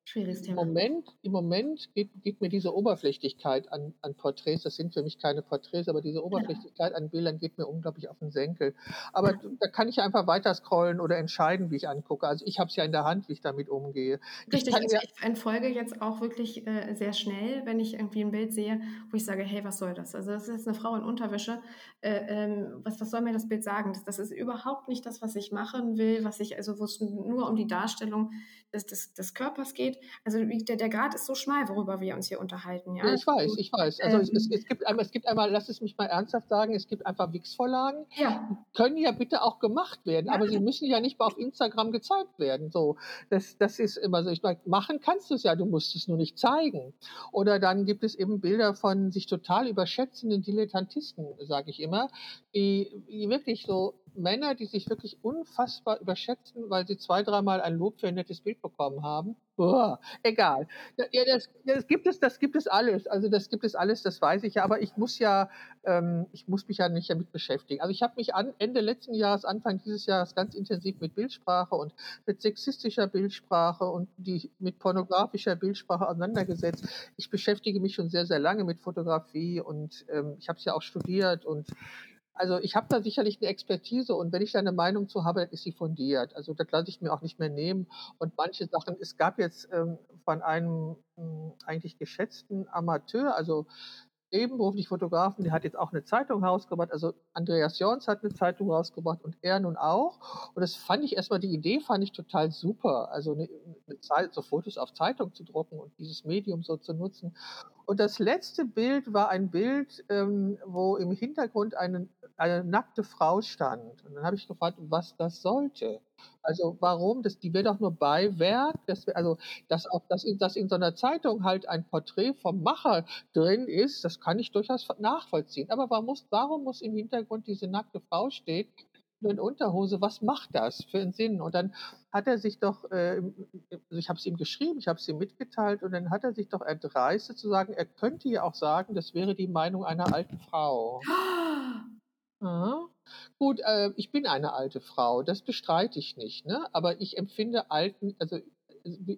S2: Schwieriges Thema.
S1: Moment im Moment geht geht mir diese Oberflächlichkeit an an Porträts das sind für mich keine Porträts, aber diese
S2: Ja.
S1: Oberflächlichkeit an Bildern geht mir unglaublich auf 'n Senkel. Aber
S2: Ja.
S1: da kann ich ja einfach weiter scrollen oder entscheiden, wie ich angucke. Also, ich habe es ja in der Hand, wie ich damit umgehe. Ich
S2: Richtig,
S1: kann
S2: also, ich entfolge jetzt auch wirklich, äh, sehr schnell, wenn ich irgendwie 'n Bild sehe, wo ich sage: „Hey, was soll das?“ Also, das ist jetzt 'ne Frau in Unterwäsche. Äh, ähm, was was soll mir das Bild sagen? Das das ist überhaupt nicht das, was ich machen will, was ich also, wo's n nur um die Darstellung des des des Körpers geht. Also, der der Grad ist so schmal, worüber wir uns hier unterhalten,
S1: Ja,
S2: ja?
S1: ich weiß, ich weiß. Also, es es
S2: ähm
S1: es gibt einmal es gibt einmal lass es mich mal ernsthaft sagen, es gibt einfach Wix-Vorlagen, die
S2: Ja.
S1: können ja bitte auch gemacht werden,
S2: Ja,
S1: aber sie müssen ja nicht mal auf Instagram gezeigt werden, so. Das das ist immer so. Ich meine, machen kannst du's ja, du musst es nur nicht zeigen. Oder dann gibt es eben Bilder von sich total überschätzenden Dilettantisten, sage ich immer, die die wirklich so Männer, die sich wirklich unfassbar überschätzen, weil sie 2, dreimal ein Lob für 'n nettes Bild bekommen haben. Egal. Ja, ja, das das gibt es das gibt es alles. Also, das gibt es alles, das weiß ich ja, aber ich muss ja ähm, ich muss mich ja nicht damit beschäftigen. Also, ich habe mich an Ende letzten Jahres, Anfang dieses Jahres ganz intensiv mit Bildsprache und mit sexistischer Bildsprache und die mit pornografischer Bildsprache auseinandergesetzt. Ich beschäftige mich schon sehr, sehr lange mit Fotografie und, ähm, ich habe es ja auch studiert und also, ich habe da sicherlich 'ne Expertise und wenn ich da 'ne Meinung zu habe, dann ist sie fundiert. Also, das lasse ich mir auch nicht mehr nehmen und manche Sachen es gab jetzt, ähm, von einem, hm, eigentlich geschätzten Amateur, also, nebenberuflich Fotografen, der hat jetzt auch 'ne Zeitung rausgebracht. Also, Andreas Jorns hat 'ne Zeitung rausgebracht und er nun auch. Und das fand ich erst mal die Idee fand ich total super. Also, 'ne 'ne Zeit so Fotos auf Zeitung zu drucken und dieses Medium so zu nutzen. Und das letzte Bild war ein Bild, ähm, wo im Hintergrund eine eine nackte Frau stand. Und dann habe ich gefragt, was das sollte. Also, warum? Das die wäre doch nur Beiwerk. Das wär also, dass auch dass in dass in so 'ner Zeitung halt ein Porträt vom Macher drin ist, das kann ich durchaus nachvollziehen. Aber wa muss warum muss im Hintergrund diese nackte Frau stehen? offenen Unterhose, was macht das für einen Sinn? Und dann hat er sich doch, äh, also ich habe es ihm geschrieben, ich habe es ihm mitgeteilt und dann hat er sich doch erdreistet zu sagen, er könnte ja auch sagen, das wäre die Meinung einer alten Frau. Ja. Gut, äh, ich bin eine alte Frau, das bestreite ich nicht, ne? aber ich empfinde alten, also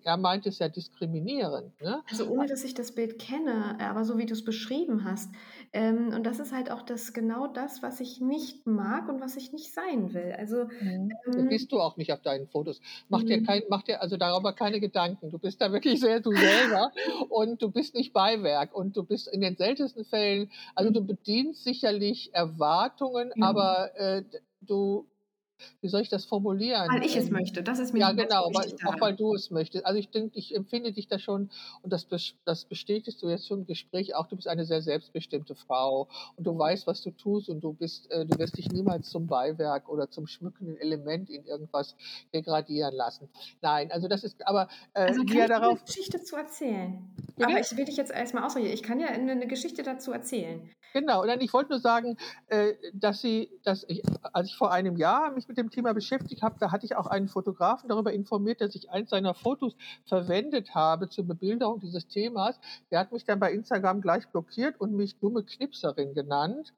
S1: er meint es ja diskriminierend. Ne?
S2: Also ohne, dass ich das Bild kenne, aber so wie du es beschrieben hast. Ähm, und das ist halt auch das genau das, was ich nicht mag und was ich nicht sein will. Also
S1: mhm. ähm, bist du auch nicht auf deinen Fotos. Mach dir mhm. kein, mach dir also darüber keine Gedanken. Du bist da wirklich sehr du selber und du bist nicht Beiwerk und du bist in den seltensten Fällen, also du bedienst sicherlich Erwartungen, mhm. aber äh, du wie soll ich das formulieren?
S2: Weil ich es ähm, möchte, das ist mir
S1: Ja, genau, weil, auch weil du es möchtest. Also ich denke, ich empfinde dich da schon, und das, das bestätigst du jetzt schon im Gespräch auch, du bist eine sehr selbstbestimmte Frau und du weißt, was du tust und du bist, äh, du wirst dich niemals zum Beiwerk oder zum schmückenden Element in irgendwas degradieren lassen. Nein, also das ist, aber
S2: äh, also kann ich darauf. Eine Geschichte zu erzählen. Bitte? Aber ich will dich jetzt erstmal ausreden. Ich kann ja eine, eine Geschichte dazu erzählen.
S1: Genau, und ich wollte nur sagen, äh, dass sie, dass ich, als ich vor einem Jahr mich mit dem Thema beschäftigt habe, da hatte ich auch einen Fotografen darüber informiert, dass ich eins seiner Fotos verwendet habe zur Bebilderung dieses Themas. Der hat mich dann bei Instagram gleich blockiert und mich dumme Knipserin genannt.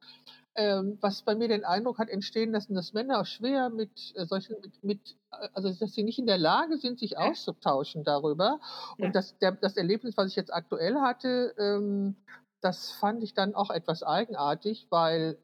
S1: Ähm, was bei mir den Eindruck hat entstehen lassen, dass Männer schwer mit äh, solchen, mit, mit, also dass sie nicht in der Lage sind, sich auszutauschen darüber. Und ja. das, der, das Erlebnis, was ich jetzt aktuell hatte, ähm, das fand ich dann auch etwas eigenartig, weil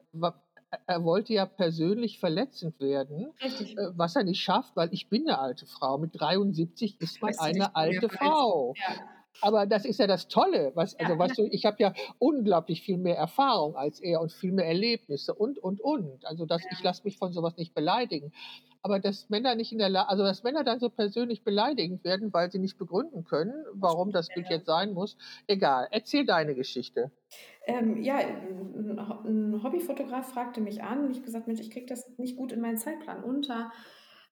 S1: er wollte ja persönlich verletzend werden, Richtig. Äh, was er nicht schafft, weil ich bin eine alte Frau. Mit 73 ist man eine alte Frau. Ja. Aber das ist ja das Tolle, was, also weißt du, ich habe ja unglaublich viel mehr Erfahrung als er und viel mehr Erlebnisse und und und. Also das, ja. ich lasse mich von sowas nicht beleidigen. Aber dass Männer nicht in der Lage, also dass Männer dann so persönlich beleidigend werden, weil sie nicht begründen können, warum das Bild jetzt sein muss, egal. Erzähl deine Geschichte.
S2: Ähm, ja, ein Hobbyfotograf fragte mich an und ich gesagt, Mensch, ich kriege das nicht gut in meinen Zeitplan unter.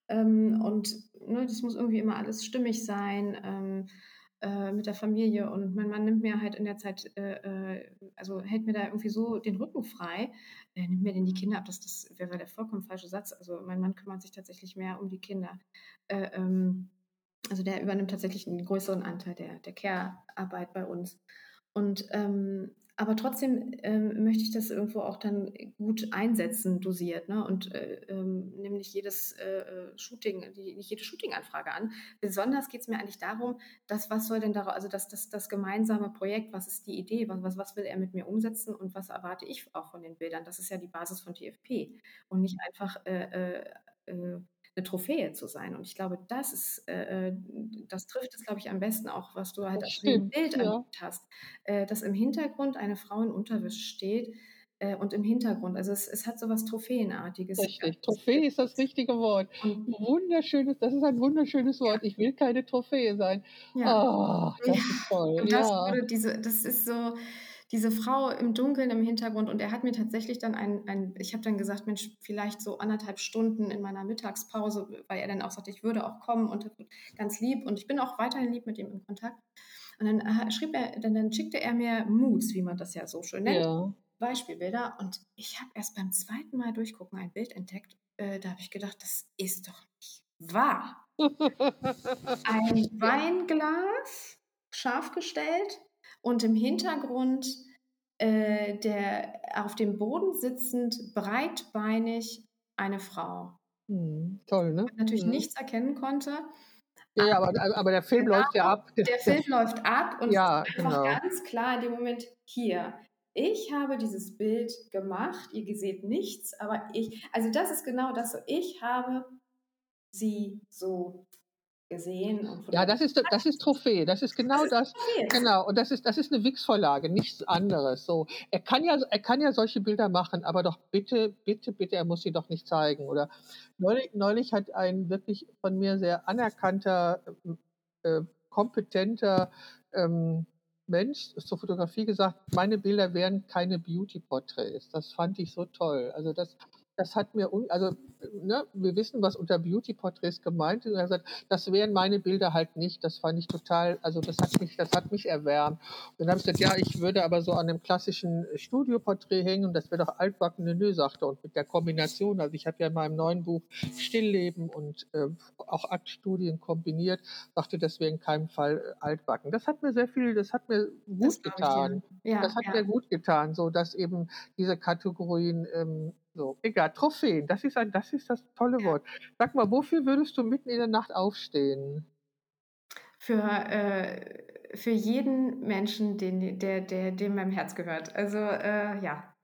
S2: Ähm, und ne, das muss irgendwie immer alles stimmig sein. Ähm, äh, mit der Familie und mein Mann nimmt mir halt in der Zeit, äh, äh, also hält mir da irgendwie so den Rücken frei, äh, nimmt mir denn die Kinder ab, das, das wäre der vollkommen falsche Satz. Also mein Mann kümmert sich tatsächlich mehr um die Kinder. Äh, ähm, also der übernimmt tatsächlich einen größeren Anteil der, der Care-Arbeit bei uns. Und ähm, aber trotzdem ähm, möchte ich das irgendwo auch dann gut einsetzen, dosiert, ne? Und äh, ähm, nehme nicht jedes äh, äh, Shooting, die, nicht jede Shooting-Anfrage an. Besonders geht es mir eigentlich darum, dass was soll denn daraus, also das, das, das gemeinsame Projekt, was ist die Idee, was, was, was will er mit mir umsetzen und was erwarte ich auch von den Bildern? Das ist ja die Basis von TFP und nicht einfach äh, äh, äh eine Trophäe zu sein. Und ich glaube, das ist, äh, äh das trifft es, glaube ich, am besten auch, was du halt als Bild ja. hast, äh, dass im Hintergrund eine Frau in Unterwäsche steht äh, und im Hintergrund, also es, es hat so was Trophäenartiges.
S1: Richtig, Trophäe ist das richtige Wort. Wunderschönes, das ist ein wunderschönes Wort. Ich will keine Trophäe sein. Ja. Oh, das ja. ist toll.
S2: Und das, ja. diese, das ist so, diese Frau im Dunkeln im Hintergrund und er hat mir tatsächlich dann ein, ein ich habe dann gesagt, Mensch, vielleicht so anderthalb Stunden in meiner Mittagspause, weil er dann auch sagte, ich würde auch kommen und ganz lieb und ich bin auch weiterhin lieb mit ihm in Kontakt. Und dann äh, schrieb er, dann, dann schickte er mir Moods, wie man das ja so schön nennt, ja. Beispielbilder und ich habe erst beim zweiten Mal durchgucken ein Bild entdeckt, äh, da habe ich gedacht, das ist doch nicht wahr. ein Weinglas, scharf gestellt, und im Hintergrund äh, der auf dem Boden sitzend, breitbeinig eine Frau.
S1: Hm, toll, ne?
S2: Natürlich hm. nichts erkennen konnte.
S1: Ja, aber, aber der Film genau, läuft ja ab.
S2: Der, Film läuft ab und ja, einfach genau. ganz klar in dem Moment hier. Ich habe dieses Bild gemacht, ihr seht nichts, aber ich, also das ist genau das, ich habe sie so gesehen.
S1: ja, das ist, das ist Trophäe. Das ist genau das. Ist das genau. Und das ist, das ist eine Wix-Vorlage, nichts anderes. So, er kann ja, er kann ja solche Bilder machen, aber doch bitte, bitte, bitte, er muss sie doch nicht zeigen. Oder neulich, neulich hat ein wirklich von mir sehr anerkannter, äh, kompetenter ähm, Mensch zur Fotografie gesagt, meine Bilder wären keine Beauty-Porträts. Das fand ich so toll. Also das, das hat mir, un also, ne, wir wissen, was unter Beauty-Porträts gemeint ist. Er hat gesagt, das wären meine Bilder halt nicht. Das fand ich total, also das hat mich, das hat mich erwärmt. Und dann habe ich gesagt, ja, ich würde aber so an einem klassischen Studioporträt hängen und das wäre doch altbacken. Nö, sagte. Und mit der Kombination, also ich habe ja in meinem neuen Buch Stillleben und äh, auch Aktstudien kombiniert, sagte, das wäre in keinem Fall altbacken. Das hat mir sehr viel, das hat mir gut das getan. Ja, das hat ja. mir gut getan, so dass eben diese Kategorien ähm, so, egal, Trophäen, das ist ein das ist das tolle. Wort. Sag mal, wofür würdest du mitten in der Nacht aufstehen?
S2: Für, äh, für jeden Menschen, den der der dem mein Herz gehört. Also, äh, ja.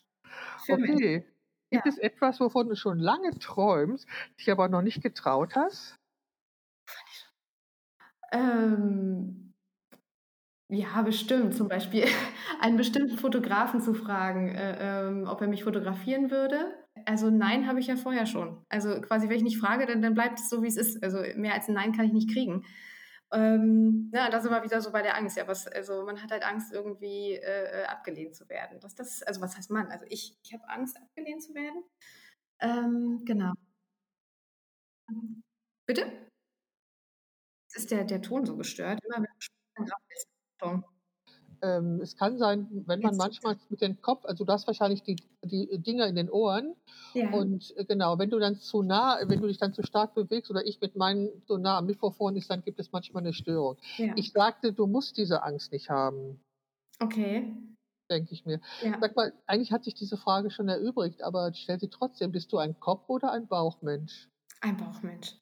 S1: Für Menschen. Okay. Gibt Ja. es etwas, wovon du schon lange träumst, dich aber noch nicht getraut hast?
S2: Ähm, ja, bestimmt. Zum Beispiel einen bestimmten Fotografen zu fragen, äh, ähm, ob er mich fotografieren würde. Also Nein habe ich ja vorher schon. Also quasi, wenn ich nicht frage, dann, dann bleibt es so, wie es ist. Also mehr als ein Nein kann ich nicht kriegen. Ähm, ja, das ist immer wieder so bei der Angst. Ja, was, also man hat halt Angst, irgendwie äh, abgelehnt zu werden. Das, das, also was heißt man? Also ich, ich habe Angst, abgelehnt zu werden. Ähm, genau. Bitte? Jetzt ist der, der Ton so gestört. Immer wenn
S1: Ton. Ähm, es kann sein, wenn man manchmal mit dem Kopf, also du hast wahrscheinlich die, die Dinger in den Ohren ja. und äh, genau, wenn du dann zu nah, wenn du dich dann zu stark bewegst oder ich mit meinem so nah am Mikrofon ist, dann gibt es manchmal eine Störung. Ja. Ich sagte, du musst diese Angst nicht haben.
S2: Okay.
S1: Denke ich mir. Ja. Sag mal, eigentlich hat sich diese Frage schon erübrigt, aber stell sie trotzdem, bist du ein Kopf- oder ein Bauchmensch?
S2: Ein Bauchmensch.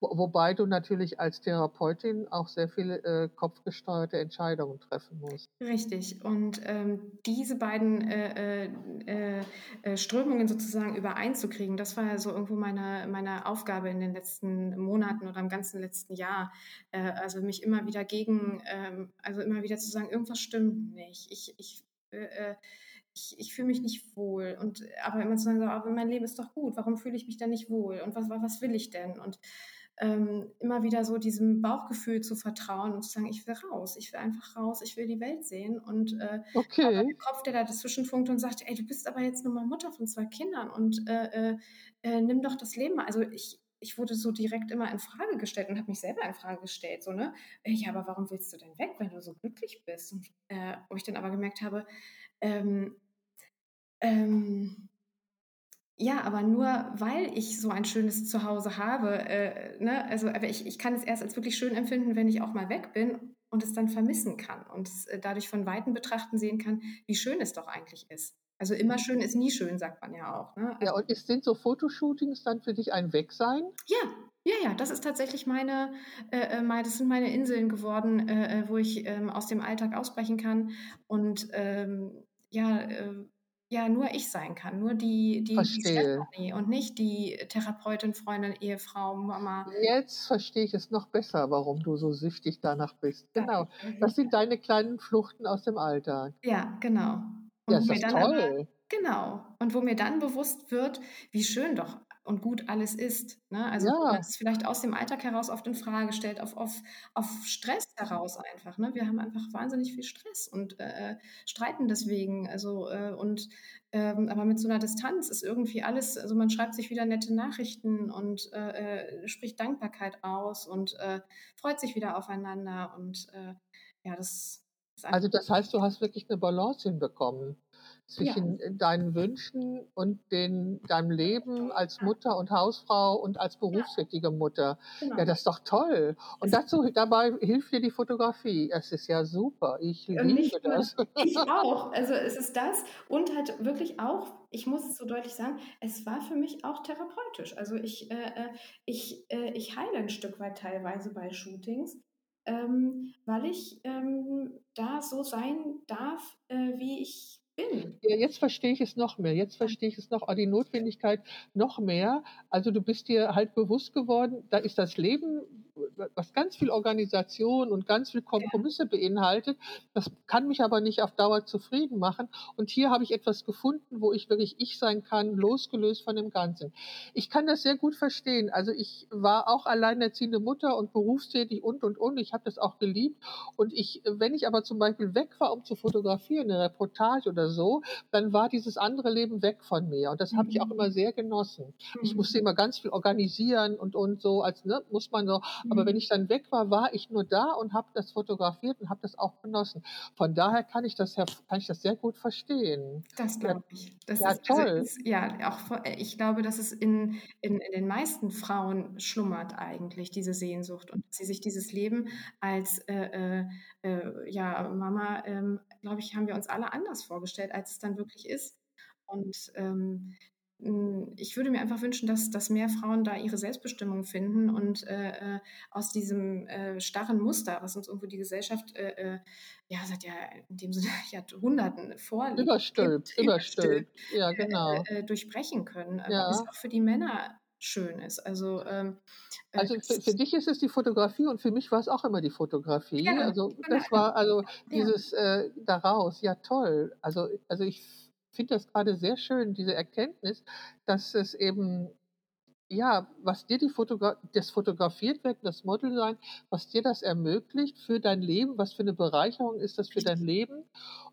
S1: Wobei du natürlich als Therapeutin auch sehr viele äh, kopfgesteuerte Entscheidungen treffen musst.
S2: Richtig. Und ähm, diese beiden äh, äh, äh, Strömungen sozusagen übereinzukriegen, das war ja so irgendwo meine, meine Aufgabe in den letzten Monaten oder im ganzen letzten Jahr. Äh, also mich immer wieder gegen, ähm, also immer wieder zu sagen, irgendwas stimmt nicht. Ich, ich äh, ich, ich fühle mich nicht wohl. Und aber immer zu sagen, so, aber mein Leben ist doch gut, warum fühle ich mich denn nicht wohl? Und was, was will ich denn? Und ähm, immer wieder so diesem Bauchgefühl zu vertrauen und zu sagen, ich will raus, ich will einfach raus, ich will die Welt sehen. Und äh, okay. der Kopf, der da dazwischen funkt und sagt, ey, du bist aber jetzt nur mal Mutter von zwei Kindern und äh, äh, äh nimm doch das Leben. Also ich, ich wurde so direkt immer in Frage gestellt und habe mich selber in Frage gestellt. So, ne? Ja, aber warum willst du denn weg, wenn du so glücklich bist? Und äh, wo ich dann aber gemerkt habe, ähm, ähm, ja, aber nur weil ich so ein schönes Zuhause habe, äh, ne, also aber ich, ich kann es erst als wirklich schön empfinden, wenn ich auch mal weg bin und es dann vermissen kann und es äh, dadurch von Weitem betrachten sehen kann, wie schön es doch eigentlich ist. Also immer schön ist nie schön, sagt man ja auch. Ne?
S1: Also, ja, und sind so Fotoshootings dann für dich ein Wegsein?
S2: Ja, ja, ja, das ist tatsächlich meine, äh, äh das sind meine Inseln geworden, äh, äh, wo ich ähm, aus dem Alltag ausbrechen kann und ähm, ja, äh, ja nur ich sein kann, nur die, die, die Stefanie und nicht die Therapeutin, Freundin, Ehefrau, Mama.
S1: Jetzt verstehe ich es noch besser, warum du so süchtig danach bist. Genau. Das sind deine kleinen Fluchten aus dem Alltag.
S2: Ja, genau. Und
S1: ja, ist das toll. Aber,
S2: genau. Und wo mir dann bewusst wird, wie schön doch und gut alles ist. Ne? Also ja. man es vielleicht aus dem Alltag heraus oft in Frage stellt, auf, auf, auf Stress heraus einfach. Ne? Wir haben einfach wahnsinnig viel Stress und äh, streiten deswegen. Also äh, und ähm, aber mit so einer Distanz ist irgendwie alles, also man schreibt sich wieder nette Nachrichten und äh, äh spricht Dankbarkeit aus und äh, freut sich wieder aufeinander und äh, ja, das
S1: also das heißt, du hast wirklich eine Balance hinbekommen zwischen ja. deinen Wünschen und den, deinem Leben als Mutter und Hausfrau und als berufstätige Mutter. Genau. Ja, das ist doch toll. Und dazu, dabei hilft dir die Fotografie. Es ist ja super. Ich liebe das.
S2: Ich auch. Also es ist das und halt wirklich auch, ich muss es so deutlich sagen, es war für mich auch therapeutisch. Also ich, äh, äh ich, äh, ich heile ein Stück weit teilweise bei Shootings. Ähm, weil ich ähm, da so sein darf, äh, wie ich bin.
S1: Ja, jetzt verstehe ich es noch mehr. Jetzt verstehe ich es noch, die Notwendigkeit noch mehr. Also du bist dir halt bewusst geworden, da ist das Leben was ganz viel Organisation und ganz viel Kompromisse ja. beinhaltet. Das kann mich aber nicht auf Dauer zufrieden machen. Und hier habe ich etwas gefunden, wo ich wirklich ich sein kann, losgelöst von dem Ganzen. Ich kann das sehr gut verstehen. Also ich war auch alleinerziehende Mutter und berufstätig und, und, und. Ich habe das auch geliebt. Und ich, wenn ich aber zum Beispiel weg war, um zu fotografieren, eine Reportage oder oder so, dann war dieses andere Leben weg von mir und das habe ich auch immer
S2: Mhm.
S1: sehr genossen. Ich musste
S2: Mhm.
S1: immer ganz viel organisieren und und so, als ne, muss man so aber wenn
S2: Mhm.
S1: ich dann weg war, war ich nur da und habe das fotografiert und habe das auch genossen. Von daher kann ich das kann ich das sehr gut verstehen.
S2: Das glaube ich. Das
S1: ja
S2: ist also
S1: toll.
S2: ist ja, auch äh, ich glaube, dass es in in in den meisten Frauen schlummert eigentlich diese Sehnsucht und dass sie sich dieses Leben als, äh, äh, äh, ja, Mama, ähm, glaube ich, haben wir uns alle anders vorgestellt, als es dann wirklich ist. Und, ähm, hm, ich würde mir einfach wünschen, dass dass mehr Frauen da ihre Selbstbestimmung finden und, äh, äh, aus diesem, äh, starren Muster, was uns irgendwo die Gesellschaft, äh, äh, ja, seit ja in dem Sinne Jahrhunderten vorlebt
S1: Überstülpt,
S2: überstülpt.
S1: Ja,
S2: äh,
S1: genau.
S2: durchbrechen können,
S1: Ja.
S2: auch für die Männer schön ist. Also, ähm, äh,
S1: Also, für für dich ist es die Fotografie und für mich war's auch immer die Fotografie.
S2: Ja,
S1: Also,
S2: genau.
S1: das war also dieses, äh, daraus ja toll. Also also, ich finde das grade sehr schön, diese Erkenntnis, dass es eben ja, was dir die Fotogra das fotografiert werden, das Model sein, was dir das ermöglicht für dein Leben, was für 'ne Bereicherung ist das für dein. Leben.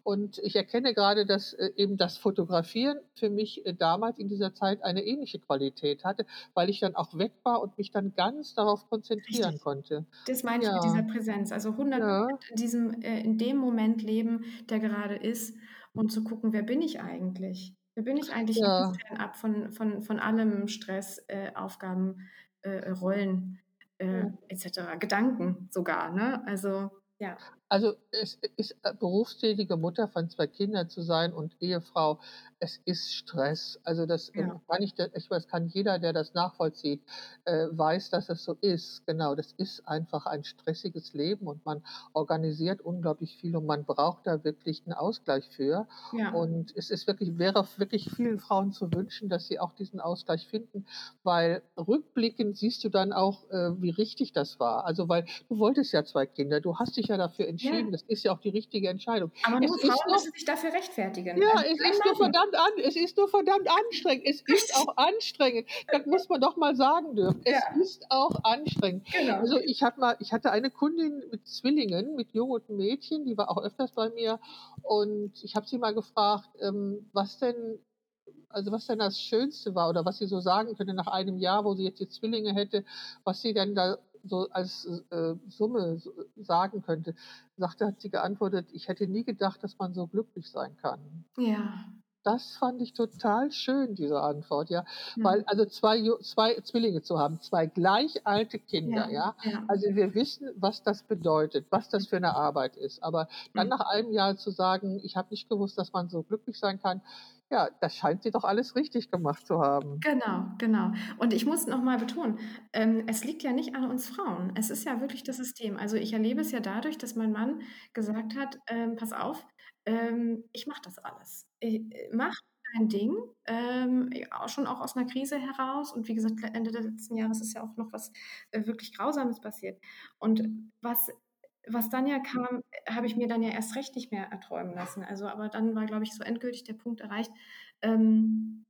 S1: Und ich erkenne grade, dass, äh, eben das Fotografieren für mich, äh, damals in dieser Zeit eine ähnliche Qualität hatte, weil ich dann auch weg war und mich dann ganz darauf konzentrieren
S2: Richtig.
S1: konnte.
S2: Das meine ich mit dieser. Präsenz. Also 100
S1: Ja.
S2: in diesem äh, in dem Moment leben, der gerade ist und zu gucken: „Wer bin ich eigentlich? Wer bin ich eigentlich
S1: Ja.
S2: fernab von von von allem Stress, äh, Aufgaben, äh, Rollen, äh,
S1: Ja.
S2: et cetera, Gedanken sogar“, ne? Also, ja.
S1: Also, es ist äh, berufstätige Mutter von 2 Kindern zu sein und Ehefrau, es ist Stress. Also, das, ähm,
S2: Ja.
S1: kann ich ich weiß, kann jeder, der das nachvollzieht, äh, weiß, dass es so ist. Genau, das ist einfach ein stressiges Leben und man organisiert unglaublich viel und man braucht da wirklich 'n Ausgleich für.
S2: Ja.
S1: Und es ist wirklich wäre wirklich vielen Frauen zu wünschen, dass sie auch diesen Ausgleich finden, weil rückblickend siehst du dann auch, äh, wie richtig das war. Also, weil du wolltest ja 2 Kinder, du hast dich ja dafür entschieden.
S2: Ja.
S1: Das ist ja auch die richtige Entscheidung.
S2: Aber
S1: Es
S2: nur
S1: ist
S2: Frauen
S1: nur
S2: müssen sich dafür rechtfertigen.
S1: Ja,
S2: Also
S1: es ist nur verdammt an es ist nur verdammt anstrengend. Es ist auch anstrengend. Das muss man doch mal sagen dürfen. Es
S2: Ja.
S1: ist auch anstrengend.
S2: Genau.
S1: Also, ich hatte mal ich hatte eine Kundin mit Zwillingen, mit Jungen und Mädchen, die war auch öfters bei mir und ich habe sie mal gefragt, ähm, was denn also, was denn das Schönste war oder was sie so sagen könnte nach einem Jahr, wo sie jetzt die Zwillinge hätte, was sie denn da so als, äh, Summe sagen könnte. Sagte hat sie geantwortet: „Ich hätte nie gedacht, dass man so glücklich sein kann.“
S2: Ja.
S1: Das fand ich total schön, diese Antwort, ja. Weil
S2: Mhm.
S1: also 2 Ju 2 Zwillinge zu haben, 2 gleich alte Kinder,
S2: Ja,
S1: ja.
S2: ja.
S1: Also, wir wissen, was das bedeutet, was das für 'ne Arbeit ist. Aber dann
S2: Mhm.
S1: nach einem Jahr zu sagen: „Ich habe nicht gewusst, dass man so glücklich sein kann“, ja, das scheint sie doch alles richtig gemacht zu haben.
S2: Genau, genau. Und ich muss noch mal betonen, ähm, es liegt ja nicht an uns Frauen. Es ist ja wirklich das System. Also, ich erlebe es ja dadurch, dass mein Mann gesagt hat: „Ähm, pass auf, ähm, ich mache das alles. I äh, mach dein Ding“, ähm, schon auch aus 'ner Krise heraus. Und wie gesagt, Ende des letzten Jahres ist ja auch noch was, äh, wirklich Grausames passiert. Und was was dann ja kam, habe ich mir dann ja erst recht nicht mehr erträumen lassen. Also, aber dann war, glaube ich, so endgültig der Punkt erreicht, ähm,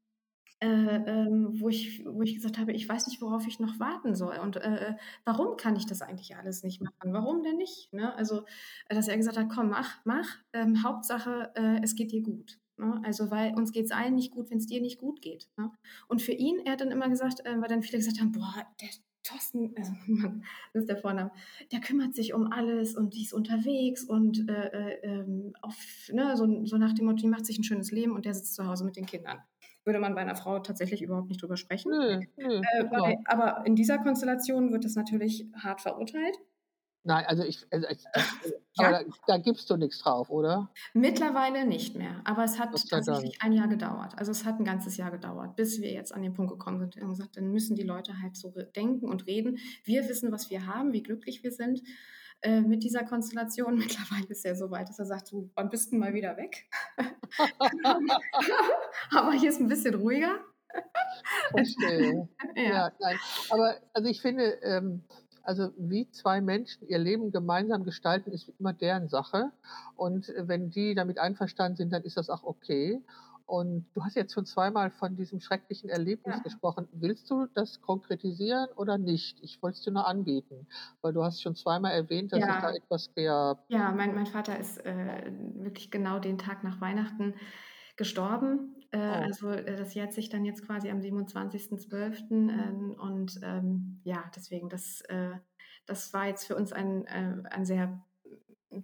S2: äh, ähm, wo ich wo ich gesagt habe: „Ich weiß nicht, worauf ich noch warten soll und, äh, äh, warum kann ich das eigentlich alles nicht machen? Warum denn nicht?“, ne? Also, dass er gesagt hat: „Komm, mach, mach, ähm, Hauptsache, äh, es geht dir gut“, ne? Also, weil uns geht's allen nicht gut, wenn's dir nicht gut geht, ne? Und für ihn er hat dann immer gesagt, ähm, weil dann viele gesagt haben: „Boah, der Thorsten“, also Mann, das ist der Vorname, „der kümmert sich um alles und die ist unterwegs und, äh, äh, ähm, auf ne, so so nach dem Motto, die macht sich 'n schönes Leben und der sitzt zu Hause mit den Kindern.“ Würde man bei 'ner Frau tatsächlich überhaupt nicht drüber sprechen.
S1: Nö, nö,
S2: Äh,
S1: genau.
S2: aber in dieser Konstellation wird das natürlich hart verurteilt.
S1: Nein, also, ich also, ich das
S2: Ja.
S1: da da gibst du nix drauf, oder?
S2: Mittlerweile nicht mehr, aber es hat tatsächlich. 1 Jahr gedauert. Also, es hat 'n ganzes Jahr gedauert, bis wir jetzt an den Punkt gekommen sind. Haben gesagt: „Dann müssen die Leute halt so denken und reden. Wir wissen, was wir haben, wie glücklich wir sind, äh, mit dieser Konstellation.“ Mittlerweile ist er so weit, dass er sagt: „Du, wann bist 'n mal wieder weg?“ Aber hier ist 'n bisschen ruhiger.
S1: Verstehe.
S2: Ja.
S1: Ja, nein. Aber also, ich finde, ähm also, wie 2 Menschen ihr Leben gemeinsam gestalten, ist immer deren Sache. Und, wenn die damit einverstanden sind, dann ist das auch okay. Und du hast jetzt schon zweimal von diesem schrecklichen Erlebnis
S2: Ja.
S1: gesprochen. Willst du das konkretisieren oder nicht? Ich wollte es dir nur anbieten, weil du hast schon zweimal erwähnt, dass es da
S2: Ja.
S1: etwas gab.
S2: Ja, mein mein Vater ist, äh, wirklich genau den Tag nach Weihnachten gestorben. Äh,
S1: Oh.
S2: also, äh, das jährt sich dann jetzt quasi am 27.12. Ähm, und, ähm, ja, deswegen, das, äh das war jetzt für uns ein, äh ein sehr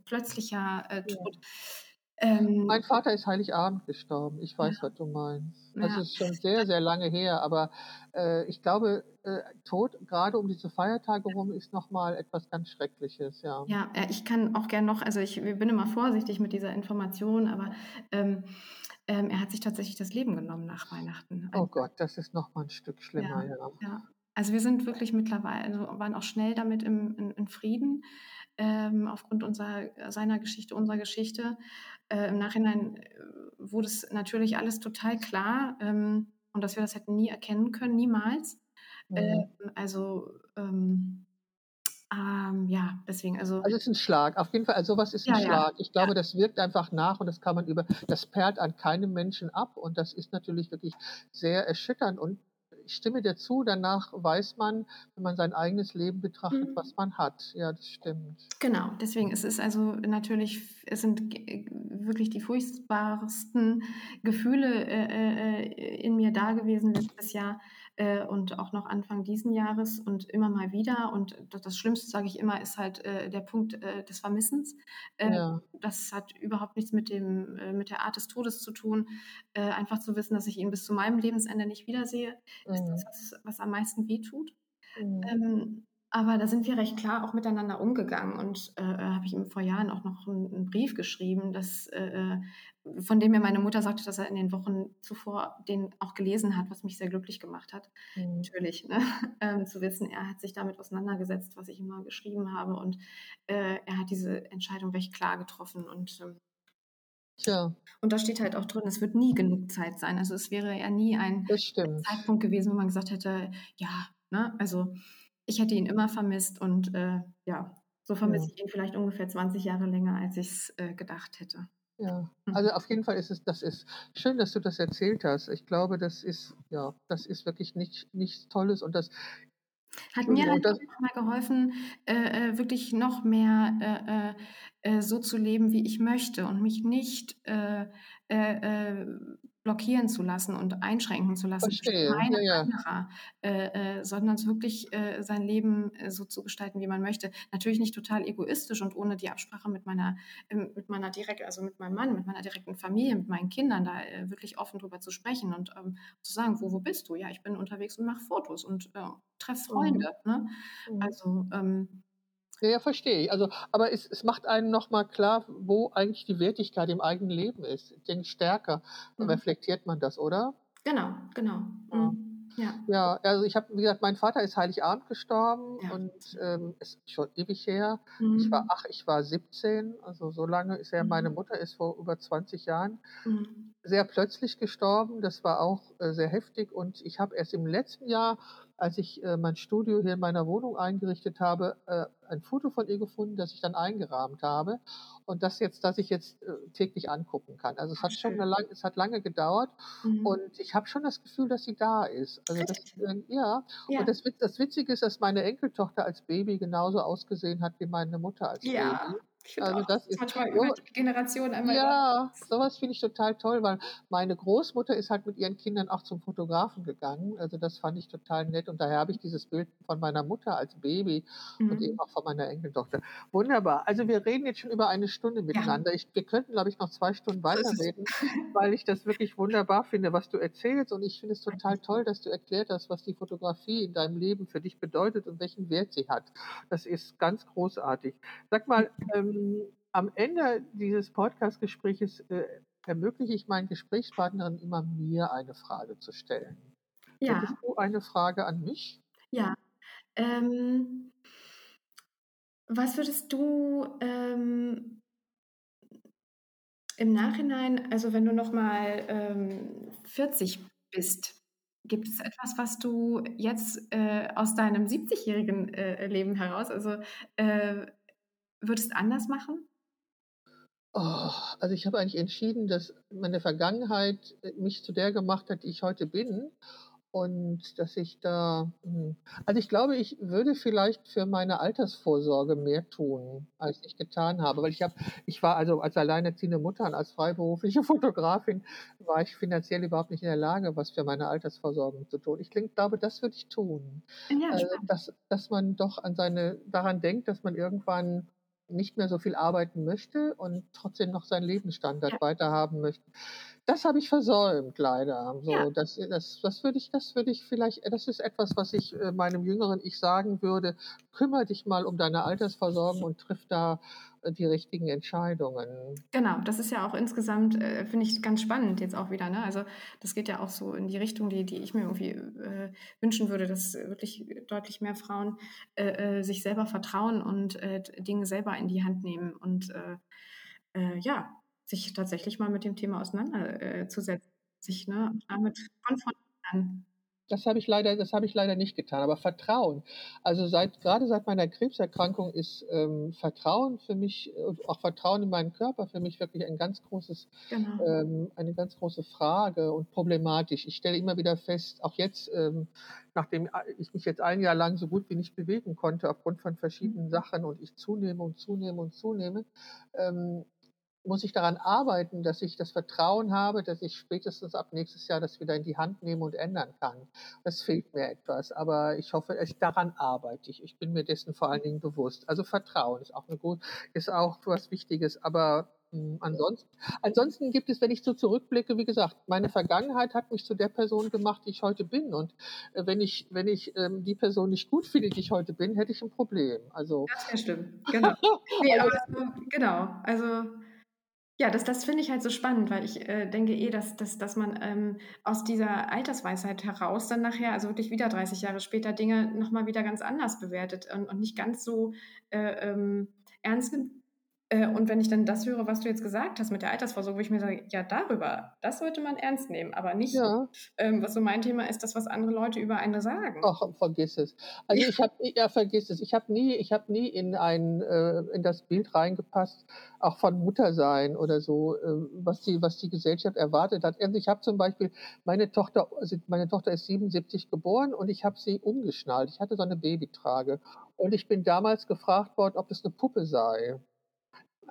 S2: plötzlicher, äh,
S1: Ja.
S2: Tod. Ähm
S1: Mein Vater ist Heiligabend gestorben. Ich
S2: Ja.
S1: weiß, was du meinst. Also,
S2: Ja.
S1: ist schon sehr, sehr lange her, aber, äh, ich glaube, äh, Tod grade um diese Feiertage rum ist noch mal etwas ganz Schreckliches, ja.
S2: Ja, äh, ich kann auch gern noch also, ich bin immer vorsichtig mit dieser Information, aber, ähm, ähm, er hat sich tatsächlich das Leben genommen nach Weihnachten.
S1: Oh
S2: Also
S1: Gott, das ist noch mal 'n Stück schlimmer,
S2: Ja,
S1: ja.
S2: ja. Also, wir sind wirklich mittlerweile also, waren auch schnell damit im in in Frieden, ähm, aufgrund unserer seiner Geschichte, unserer Geschichte. Äh, im Nachhinein, äh, wurde es natürlich alles total klar, ähm, und dass wir das hätten nie erkennen können, niemals.
S1: Mhm.
S2: Ähm, also, ähm, ähm, ja, deswegen, also
S1: Also, es ist 'n Schlag. Auf jeden Fall, also, so was ist 'n
S2: Ja,
S1: Schlag. Ich
S2: ja.
S1: glaube, das wirkt einfach nach und das kann man über das perlt an keinem Menschen ab und das ist natürlich wirklich sehr erschütternd und ich stimme dir zu, danach weiß man, wenn man sein eigenes Leben betrachtet,
S2: Mhm.
S1: was man hat. Ja, das stimmt.
S2: Genau, deswegen es ist also natürlich es sind g wirklich die furchtbarsten Gefühle, äh, äh, in mir da gewesen letztes Jahr, äh, und auch noch Anfang diesen Jahres und immer mal wieder. Und d das Schlimmste, sage ich immer, ist halt, äh, der Punkt, äh, des Vermissens. Äh,
S1: Ja.
S2: das hat überhaupt nichts mit dem äh, mit der Art des Todes zu tun. Äh, einfach zu wissen, dass ich ihn bis zu meinem Lebensende nicht wiedersehe, ist das,
S1: Mhm.
S2: was was am meisten wehtut.
S1: Mhm.
S2: Ähm, aber da sind wir recht klar auch miteinander umgegangen und, äh, äh, habe ich ihm vor Jahren auch noch 'n 'n Brief geschrieben, dass, äh, äh von dem mir meine Mutter sagte, dass er in den Wochen zuvor den auch gelesen hat, was mich sehr glücklich gemacht hat.
S1: Mhm.
S2: Natürlich, ne? Ähm, zu wissen, er hat sich damit auseinandergesetzt, was ich ihm mal geschrieben habe und, äh, er hat diese Entscheidung recht klar getroffen und, ähm
S1: Tja.
S2: und da steht halt auch drin, es wird nie genug Zeit sein. Also, es wäre ja nie ein. Zeitpunkt gewesen, wo man gesagt hätte: „Ja“, ne? Also, ich hätte ihn immer vermisst und, äh, ja, so vermisse
S1: Ja.
S2: ich ihn vielleicht ungefähr 20 Jahre länger, als ich's, äh, gedacht hätte.
S1: Ja.
S2: Mhm.
S1: Also, auf jeden Fall ist es das ist schön, dass du das erzählt hast. Ich glaube, das ist ja, das ist wirklich nicht nichts Tolles und das
S2: Hat mir halt
S1: das
S2: auch mal geholfen, äh, äh, wirklich noch mehr, äh, äh, äh, so zu leben, wie ich möchte und mich nicht, äh, blockieren zu lassen und einschränken zu lassen
S1: Verstehe, ja, ja.
S2: äh, äh, sondern es wirklich, äh, sein Leben, äh, so zu gestalten, wie man möchte. Natürlich nicht total egoistisch und ohne die Absprache mit meiner ähm, mit meiner direkt also, mit meinem Mann, mit meiner direkten Familie, mit meinen Kindern, da, äh, wirklich offen drüber zu sprechen und, ähm, zu sagen: „Wo wo bist du?“ „Ja, ich bin unterwegs und mache Fotos und, äh, treffe
S1: Mhm.
S2: Freunde“, ne?
S1: Mhm.
S2: Also, ähm
S1: Ja, ja, verstehe ich. Also, aber es es macht einem noch mal klar, wo eigentlich die Wertigkeit im eigenen Leben ist. Ich denke, stärker
S2: Mhm.
S1: reflektiert man das, oder?
S2: Genau, genau.
S1: Ja.
S2: Mhm. Ja.
S1: Ja, also, ich habe wie gesagt, mein Vater ist Heiligabend gestorben
S2: Ja.
S1: und, ähm, ist schon ewig her. Ich war
S2: Mhm.
S1: ach, ich war 17, also, so lange ist her. Meine
S2: Mhm.
S1: Mutter ist vor über 20 Jahren
S2: Mhm.
S1: sehr plötzlich gestorben. Das war auch, äh, sehr heftig und ich habe erst im letzten Jahr, als ich, äh, mein Studio hier in meiner Wohnung eingerichtet habe, äh, ein Foto von ihr gefunden, das ich dann eingerahmt habe und das jetzt das ich jetzt, äh, täglich angucken kann. Also, es hat schon
S2: schön.
S1: lang es hat lange gedauert
S2: Mhm.
S1: und ich habe schon das Gefühl, dass sie da ist. Also, das ja.
S2: Ja.
S1: Und das das Witzige ist, dass meine Enkeltochter als Baby genauso ausgesehen hat wie meine Mutter als
S2: Ja,
S1: Baby.
S2: Ich finde
S1: Also,
S2: auch,
S1: das
S2: ist manchmal
S1: so
S2: über die Generation einmal
S1: ja, so was finde ich total toll, weil meine Großmutter ist halt mit ihren Kindern auch zum Fotografen gegangen. Also, das fand ich total nett und daher habe ich dieses Bild von meiner Mutter als Baby und eben
S2: Mhm.
S1: auch von meiner Enkeltochter. Wunderbar. Also, wir reden jetzt schon über eine Stunde
S2: Ja.
S1: miteinander. Ich wir könnten, glaube ich, noch 2 Stunden weiterreden, weil ich das wirklich wunderbar finde, was du erzählst und ich finde es total toll, dass du erklärt hast, was die Fotografie in deinem Leben für dich bedeutet und welchen Wert sie hat. Das ist ganz großartig. Sag mal, ähm, am Ende dieses Podcast-Gespräches, äh, ermögliche ich meinen Gesprächspartnerinnen immer, mir eine Frage zu stellen.
S2: Ja.
S1: Hättest du eine Frage an mich?
S2: Ja. Ähm was würdest du, ähm im Nachhinein also, wenn du noch mal, ähm, 40 bist, gibt es etwas, was du jetzt, äh, aus deinem 70-jährigen, äh, Leben heraus also, äh, würdest anders machen?
S1: Oh, also ich habe eigentlich entschieden, dass meine Vergangenheit äh, mich zu der gemacht hat, die ich heute bin. Und dass ich da, hm also ich glaube, ich würde vielleicht für meine Altersvorsorge mehr tun, als ich getan habe, weil ich habe ich war also als alleinerziehende Mutter und als freiberufliche Fotografin war ich finanziell überhaupt nicht in der Lage, was für meine Altersvorsorge zu tun. Ich glaube, das würde ich tun.
S2: Ja,
S1: Äh, dass dass man doch an seine daran denkt, dass man irgendwann nicht mehr so viel arbeiten möchte und trotzdem noch seinen
S2: Ja,
S1: Lebensstandard weiterhaben möchte. Das habe ich versäumt leider.
S2: ja.
S1: So, das äh, das das würde ich das würde ich vielleicht das ist etwas, was ich, äh, meinem jüngeren Ich sagen würde: „Kümmere dich mal um deine Altersversorgung und triff da, die richtigen Entscheidungen.“
S2: Genau, das ist ja auch insgesamt, äh, finde ich ganz spannend jetzt auch wieder, ne? Also, das geht ja auch so in die Richtung, die die ich mir irgendwie, äh, wünschen würde, dass wirklich deutlich mehr Frauen, äh, äh, sich selber vertrauen und, äh, Dinge selber in die Hand nehmen und, äh, ja, sich tatsächlich mal mit dem Thema auseinander äh, zu setzen, sich, ne, damit konfrontieren.
S1: Das habe ich leider das habe ich leider nicht getan, aber Vertrauen. Also, seit grade seit meiner Krebserkrankung ist, ähm, Vertrauen für mich und auch Vertrauen in meinen Körper für mich wirklich ein ganz großes
S2: Genau.
S1: ähm, eine ganz große Frage und problematisch. Ich stelle immer wieder fest, auch jetzt, ähm, nachdem a ich mich jetzt ein Jahr lang so gut wie nicht bewegen konnte aufgrund von verschiedenen
S2: Mhm.
S1: Sachen und ich zunehme und zunehme und zunehme, ähm, muss ich daran arbeiten, dass ich das Vertrauen habe, dass ich spätestens ab nächstes Jahr das wieder in die Hand nehmen und ändern kann. Das fehlt mir etwas, aber ich hoffe, es daran arbeite ich. Ich bin mir dessen vor allen Dingen bewusst. Also, Vertrauen ist auch 'ne gut ist auch was Wichtiges, aber, hm, ansonsten ansonsten gibt es, wenn ich so zurückblicke, wie gesagt, meine Vergangenheit hat mich zu der Person gemacht, die ich heute bin und, äh, wenn ich wenn ich, ähm, die Person nicht gut finde, die ich heute bin, hätte ich 'n Problem. Also
S2: Das wäre schlimm, genau. Ne,
S1: also
S2: aber genau, also Ja, das das finde ich halt so spannend, weil ich, äh, denke eh, dass dass dass man, ähm, aus dieser Altersweisheit heraus dann nachher, also wirklich wieder 30 Jahre später, Dinge noch mal wieder ganz anders bewertet und und nicht ganz so, äh, ähm, ernst nimmt. Äh, und wenn ich dann das höre, was du jetzt gesagt hast mit der Altersvorsorge, wo ich mir sage: „Ja, darüber das sollte man ernst nehmen, aber nicht,
S1: Ja.
S2: ähm, was so mein Thema ist, das, was andere Leute über einen sagen.“
S1: Ach, vergiss es. Also, ich habe ja, vergiss es. Ich habe nie ich habe nie in ein äh, in das Bild reingepasst, auch von Muttersein oder so, äh, was die was die Gesellschaft erwartet hat. Also, ich habe zum Beispiel meine Tochter also, meine Tochter ist 77 geboren und ich habe sie umgeschnallt. Ich hatte so 'ne Babytrage und ich bin damals gefragt worden, ob das 'ne Puppe sei.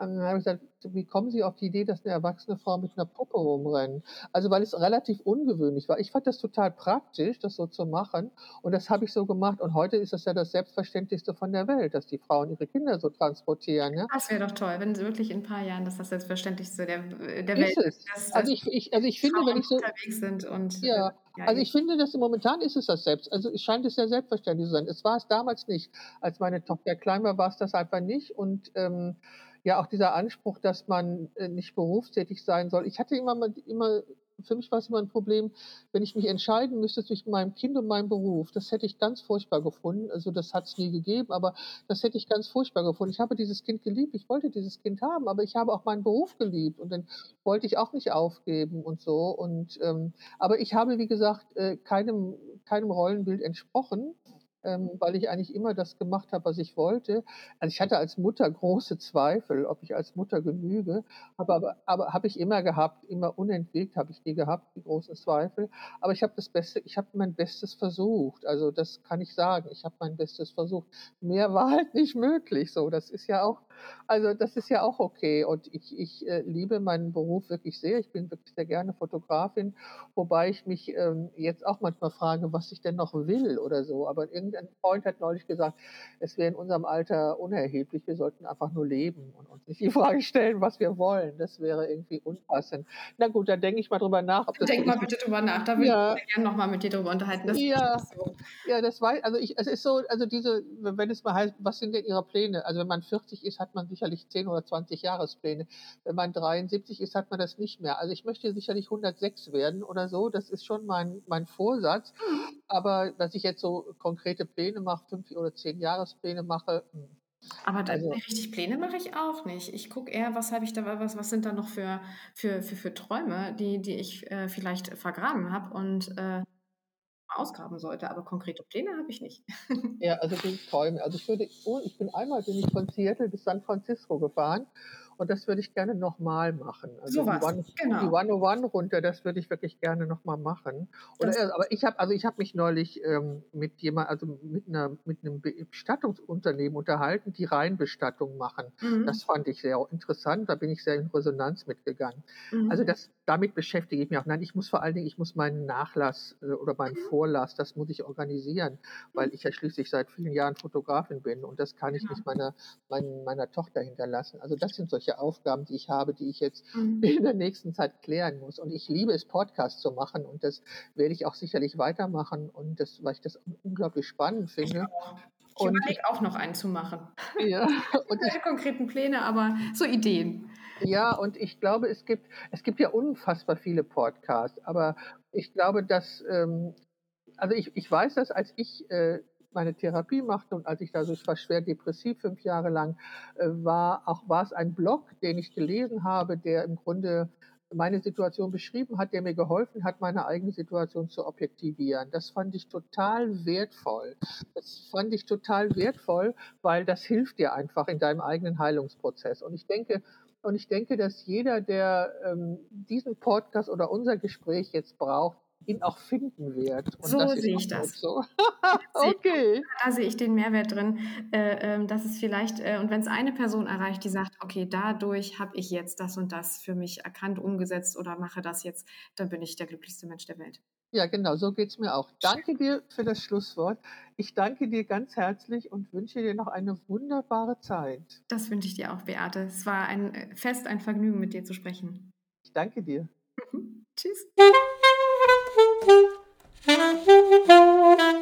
S1: Dann habe ich gesagt: „Wie kommen Sie auf die Idee, dass 'ne erwachsene Frau mit 'ner Puppe rumrennt?“ Also, weil es relativ ungewöhnlich war. Ich fand das total praktisch, das so zu machen und das habe ich so gemacht und heute ist das ja das Selbstverständlichste von der Welt, dass die Frauen ihre Kinder so transportieren, ja?
S2: Das wäre doch toll, wenn sie wirklich in 'n paar Jahren das das Selbstverständlichste der der Welt
S1: Ist
S2: ist,
S1: es.
S2: dass dass
S1: Also, ich ich also, ich finde, wenn ich so
S2: unterwegs sind und, äh,
S1: ja,
S2: ja
S1: also, ich finde, dass momentan ist es das selbst also, es scheint es ja selbstverständlich zu sein. Es war es damals nicht. Als meine Tochter klein war, war's das einfach nicht und, ähm, ja, auch dieser Anspruch, dass man, äh, nicht berufstätig sein soll. Ich hatte immer mal immer für mich war's immer 'n Problem, wenn ich mich entscheiden müsste zwischen meinem Kind und meinem Beruf. Das hätte ich ganz furchtbar gefunden. Also, das hat's nie gegeben, aber das hätte ich ganz furchtbar gefunden. Ich habe dieses Kind geliebt. Ich wollte dieses Kind haben, aber ich habe auch meinen Beruf geliebt und den wollte ich auch nicht aufgeben und so und, ähm aber ich habe, wie gesagt, äh, keinem keinem Rollenbild entsprochen, ähm, weil ich eigentlich immer das gemacht habe, was ich wollte. Also, ich hatte als Mutter große Zweifel, ob ich als Mutter genüge, habe aber aber habe ich immer gehabt, immer unentwegt habe ich die gehabt, die großen Zweifel. Aber ich habe das Beste ich habe mein Bestes versucht. Also, das kann ich sagen. Ich habe mein Bestes versucht. Mehr war halt nicht möglich so. Das ist ja auch also, das ist ja auch okay und ich ich, äh, liebe meinen Beruf wirklich sehr. Ich bin wirklich sehr gerne Fotografin, wobei ich mich, ähm, jetzt auch manchmal frage, was ich denn noch will oder so. Aber irgendein Freund hat neulich gesagt, es wäre in unserem Alter unerheblich. Wir sollten einfach nur leben und uns nicht die Frage stellen, was wir wollen. Das wäre irgendwie unpassend. Na gut, dann denke ich mal drüber nach,
S2: Denk mal bitte drüber nach. Da würde ich
S1: Ja.
S2: sehr gern noch mal mit dir drüber unterhalten. Das
S1: Ja.
S2: ich so
S1: Ja, das wei also, ich es ist so also, diese wenn es mal heißt: „Was sind denn Ihre Pläne?“ Also, wenn man 40 ist, hat man sicherlich 10 oder 20 Jahrespläne. Wenn man 73 ist, hat man das nicht mehr. Also, ich möchte sicherlich 106 werden oder so. Das ist schon mein mein Vorsatz. Aber dass ich jetzt so konkrete Pläne mache, 5 oder 10 Jahrespläne mache, hm,
S2: Aber da
S1: also
S2: richtig Pläne mache ich auch nicht. Ich gucke eher, was habe ich da was was sind da noch für für für für Träume, die die ich, äh, vielleicht vergraben habe und, äh, ausgraben sollte, aber konkrete Pläne habe ich nicht.
S1: Ja, also, die Träume. Also, ich würde oh, ich bin einmal bin ich von Seattle bis San Francisco gefahren Und das würde ich gerne nochmal machen. Also
S2: So
S1: die
S2: was,
S1: One, die
S2: genau.
S1: 101 runter, das würde ich wirklich gerne nochmal machen. Oder,
S2: Das
S1: äh, aber ich habe also ich habe mich neulich ähm, mit jemand, also mit einer mit einem Bestattungsunternehmen unterhalten, die Reinbestattung machen.
S2: Mhm.
S1: Das fand ich sehr interessant. Da bin ich sehr in Resonanz mitgegangen. Also
S2: Mhm.
S1: das, damit beschäftige ich mich auch. Nein, ich muss vor allen Dingen, ich muss meinen Nachlass äh, oder meinen
S2: Mhm.
S1: Vorlass, das muss ich organisieren, weil
S2: Mhm.
S1: ich ja schließlich seit vielen Jahren Fotografin bin und das kann ich
S2: Ja.
S1: nicht meiner, mein, meiner Tochter hinterlassen. Also das sind solche Aufgaben, die ich habe, die ich jetzt
S2: Mhm.
S1: in der nächsten Zeit klären muss. Und ich liebe es, Podcasts zu machen und das werde ich auch sicherlich weitermachen und das, weil ich das unglaublich spannend finde.
S2: Ich überlege auch noch einen zu machen.
S1: ja, und ich
S2: Keine konkreten Pläne, aber so Ideen.
S1: Ja, und ich glaube, es gibt, es gibt ja unfassbar viele Podcasts, aber ich glaube, dass, ähm, also ich, ich weiß das, als ich äh, meine Therapie machte und als ich da so, ich war schwer depressiv fünf Jahre lang, äh, war auch war es ein Blog, den ich gelesen habe, der im Grunde meine Situation beschrieben hat, der mir geholfen hat, meine eigene Situation zu objektivieren. Das fand ich total wertvoll. Das fand ich total wertvoll, weil das hilft dir einfach in deinem eigenen Heilungsprozess. Und ich denke, und ich denke, dass jeder, der ähm, diesen Podcast oder unser Gespräch jetzt braucht, ihn auch finden wird. Und
S2: So sehe ich das.
S1: so. Okay.
S2: Da sehe ich den Mehrwert drin, äh, ähm, dass es vielleicht, äh, und wenn es eine Person erreicht, die sagt, okay, dadurch habe ich jetzt das und das für mich erkannt, umgesetzt oder mache das jetzt, dann bin ich der glücklichste Mensch der Welt.
S1: Ja, genau, so geht es mir auch. Danke dir für das Schlusswort. Ich danke dir ganz herzlich und wünsche dir noch eine wunderbare Zeit.
S2: Das wünsche ich dir auch, Beate. Es war ein äh, Fest, ein Vergnügen, mit dir zu sprechen.
S1: Ich danke dir.
S2: Tschüss.
S3: Thank you.